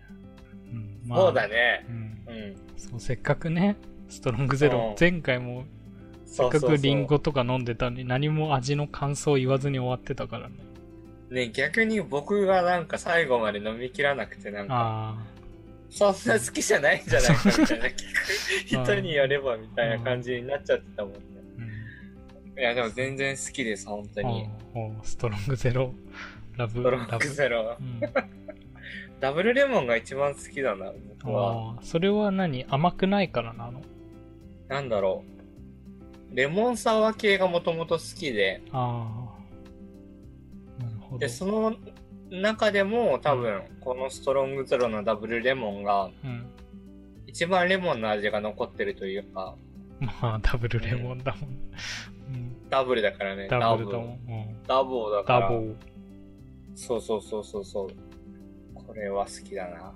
B: うん。
A: そうだね。
B: うん。
A: うん。
B: そう、せっかくね、ストロングゼロ
A: うん、
B: 前回もせっかくリンゴとか飲んでたのに何も味の感想を言わずに終わってたからね。
A: ね、逆に僕がなんか最後まで飲み切らなくてなんか、
B: あ
A: そんな好きじゃないんじゃないかみたいな、人によればみたいな感じになっちゃってたもんね。
B: あ、うん。
A: いや、でも全然好きです、本当に。
B: ストロングゼロ、ラブ、
A: ストロン
B: ラブ。
A: グゼロ
B: う。ん、
A: ダブルレモンが一番好きだな、僕は。
B: それは何？甘くないからなの
A: なんだろう。レモンサワー系がもともと好きで、
B: ああ。なるほど。
A: で、その中でも多分、このストロングゼロのダブルレモンが、
B: うん。
A: 一番レモンの味が残ってるというか、
B: まあ、ダブルレモンだもん。うん。
A: ダブルだからね。
B: ダブルだもん。うん。
A: ダボーだから。
B: ダボー。
A: そうそうそうそうそう。これは好きだな。
B: なる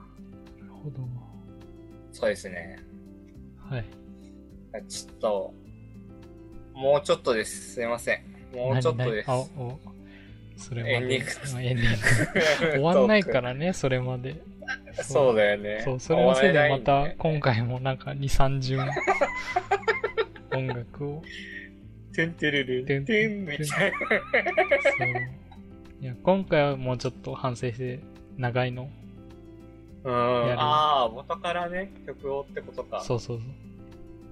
B: ほど。
A: そうですね。
B: はい。
A: ちょっと、もうちょっとです。すいません。もうちょっとです。
B: それまで。
A: エンディング。
B: 終わんないからね、それまで。
A: そうだよね。
B: そう、それのせいでまた今回もなんか2、3順音楽を。
A: トゥントゥルルン、トゥンみたいな。
B: そう。いや、今回はもうちょっと反省して、長いの。
A: うん。ああ、元からね、曲をってことか。
B: そうそうそう。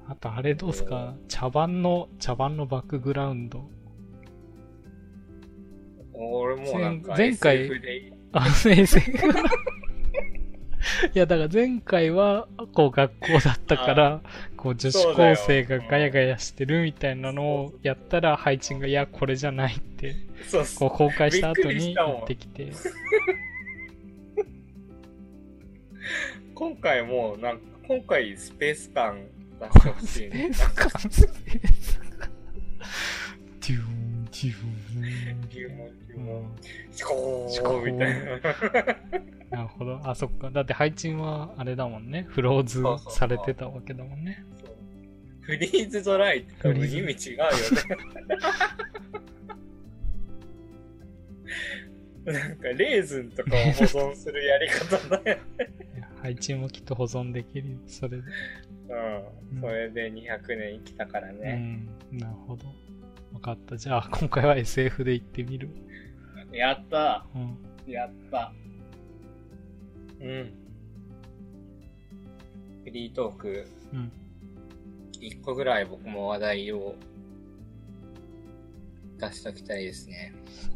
B: あと、あれどうすか？茶番の、茶番のバックグラウンド。
A: 俺もうなんか、
B: 前前回
A: SF
B: あ、先生。いや、だから前回は、こう学校だったから、こう女子高生がガヤガヤしてるみたいなのをやったら、ハイチンが、いや、これじゃないって。こう公開した後に
A: したもん
B: 言ってきて。
A: 今回もう、なんか、今回スペース感出してほしいね。
B: スペース感、スペース感。デューン、デューン。
A: ギュモンギュ
B: う
A: モン
B: ん
A: シコーンみたいな。
B: なるほど。あ、そっか。だって、ハイチンは、あれだもんね。フローズされてたわけだもんね。
A: そうフリーズドライって多分意味違うよね。なんか、レーズンとかを保存するやり方だよ。
B: いやハイチンもきっと保存できるよ。それで。
A: うん。それで200年生きたから
B: う
A: ね。
B: ん。なるほど。わかった。じゃあ、今回は SF で行ってみる。
A: やった
B: うん。
A: やった。うん。フリートーク、
B: うん。
A: 1個ぐらい僕も話題を出しときたいですね。
B: そう。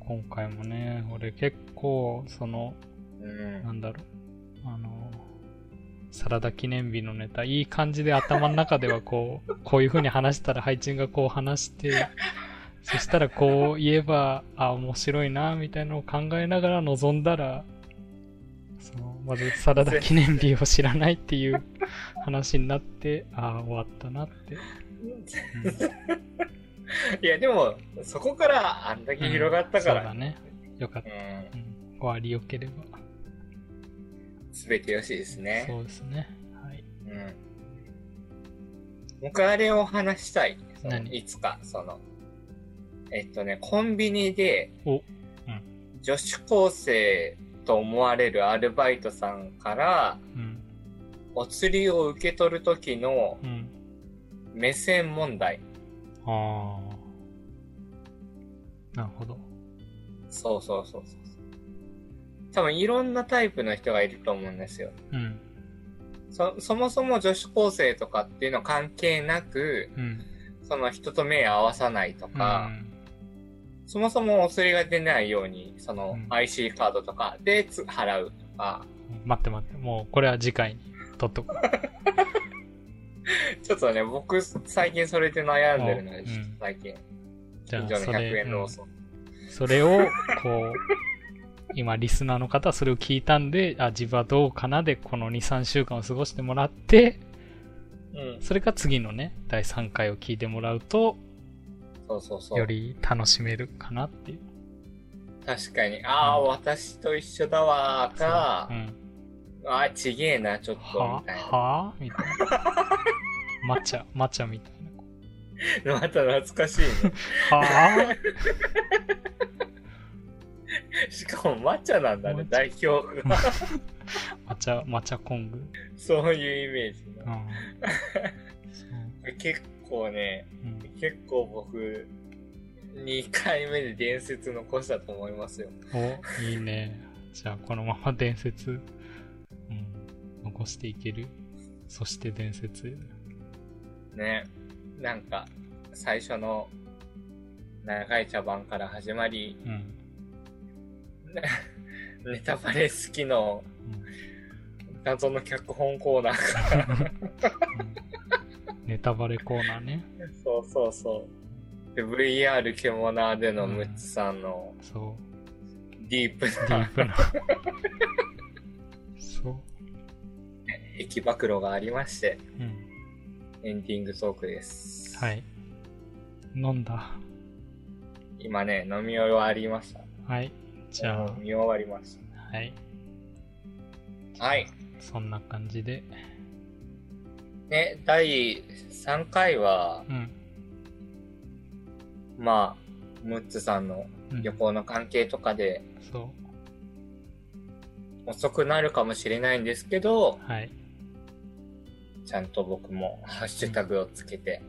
B: 今回もね、俺結構、その、
A: うん。
B: なんだろう。あの、サラダ記念日のネタ、いい感じで頭の中ではこう、こういう風に話したら、ハイチンがこう話して、そしたらこう言えば、あ、面白いな、みたいなのを考えながら臨んだら、その、まずサラダ記念日を知らないっていう話になって、ああ、終わったなって。うん
A: いや、でも、そこからあんだけ広がったから、
B: そうだね。よかった。
A: うん。
B: うん。終わりよければ。
A: すべてよしですね。
B: そうですね。はい。
A: うん。僕あれを話したい。いつか、その、えっとね、コンビニで、
B: お、
A: 女子高生と思われるアルバイトさんから、
B: うん。
A: お釣りを受け取る時の
B: うん。
A: 目線問題。
B: ああ。なるほど。
A: そうそうそうそう。多分いろんなタイプの人がいると思うんですよ。
B: うん。
A: そ、そもそも女子高生とかっていうの関係なく、
B: うん。
A: その人と目合わさないとか、
B: うん
A: そもそもお釣りが出ないように、その
B: うん
A: IC カードとかでつ払うとか、
B: 待って待って、もうこれは次回に撮っとこう。
A: ちょっとね、僕、最近それで悩んでるのよ、
B: うん
A: 最近。近所の
B: それ
A: 100円ローソン。
B: それを、こう、今、リスナーの方はそれを聞いたんで、あ、自分はどうかなで、この2、3週間を過ごしてもらって、
A: うん。
B: それか次のね、第3回を聞いてもらうと、
A: そうそうそう。
B: より楽しめるかなっていう。
A: 確かに。ああ、
B: うん
A: 私と一緒だわーか
B: う、ん。
A: ああ、ちげえな、ちょっと、
B: は
A: みたいな。
B: はみたいな。抹茶、抹茶みたい
A: また懐かしいね。
B: な。は
A: しかも抹茶なんだね、代表が。
B: 抹茶、抹茶コング。
A: そういうイメージ
B: う
A: な。
B: ん。
A: 結構ね、
B: うん
A: 結構僕、2回目で伝説残したと思いますよ。
B: お、いいね。じゃあ、このまま伝説、うん、残していける？そして伝説。
A: ね。なんか、最初の長い茶番から始まり、
B: うん。
A: ネタバレ好きの
B: うん
A: 謎の脚本コーナーから。
B: うんネタバレコーナーね。
A: そうそうそう。で、VR 獣でのムッツさんの
B: そう。
A: ディープ
B: ディ
A: な
B: ープな。そう。
A: 駅暴露がありまして、
B: うん。
A: エンディングトークです。
B: はい。飲んだ。
A: 今ね、飲み終わりました。
B: はい。じゃ
A: 飲み終わりまし
B: あ、はい。
A: た。はい。
B: そんな感じで。
A: ね、第3回は、
B: うん。
A: まあ、ムッツさんの
B: うん
A: 旅行の関係とかで
B: そう。
A: 遅くなるかもしれないんですけど、
B: はい。
A: ちゃんと僕もハッシュタグをつけて、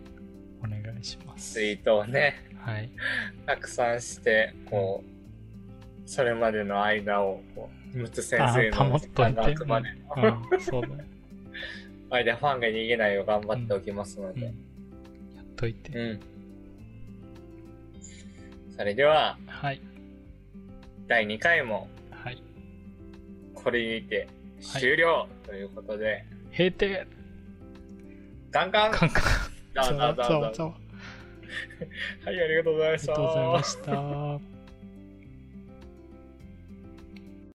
B: お願いします。
A: ツイートをね、
B: はい。
A: たくさんして、こう、それまでの間を、こう、ムッツ先
B: あ
A: 生の。時間が空くまでの
B: うん、そうだね。
A: 間、ファンが逃げないよう頑張っておきますの
B: うん。や
A: で。
B: っといて。
A: うん。それでは、
B: はい。
A: 第2回も
B: はい。
A: これにて終了ということで、
B: 閉店
A: ガンガン
B: カンカン。
A: はい、ありがとうございま
B: あり
A: した。
B: がとうございました。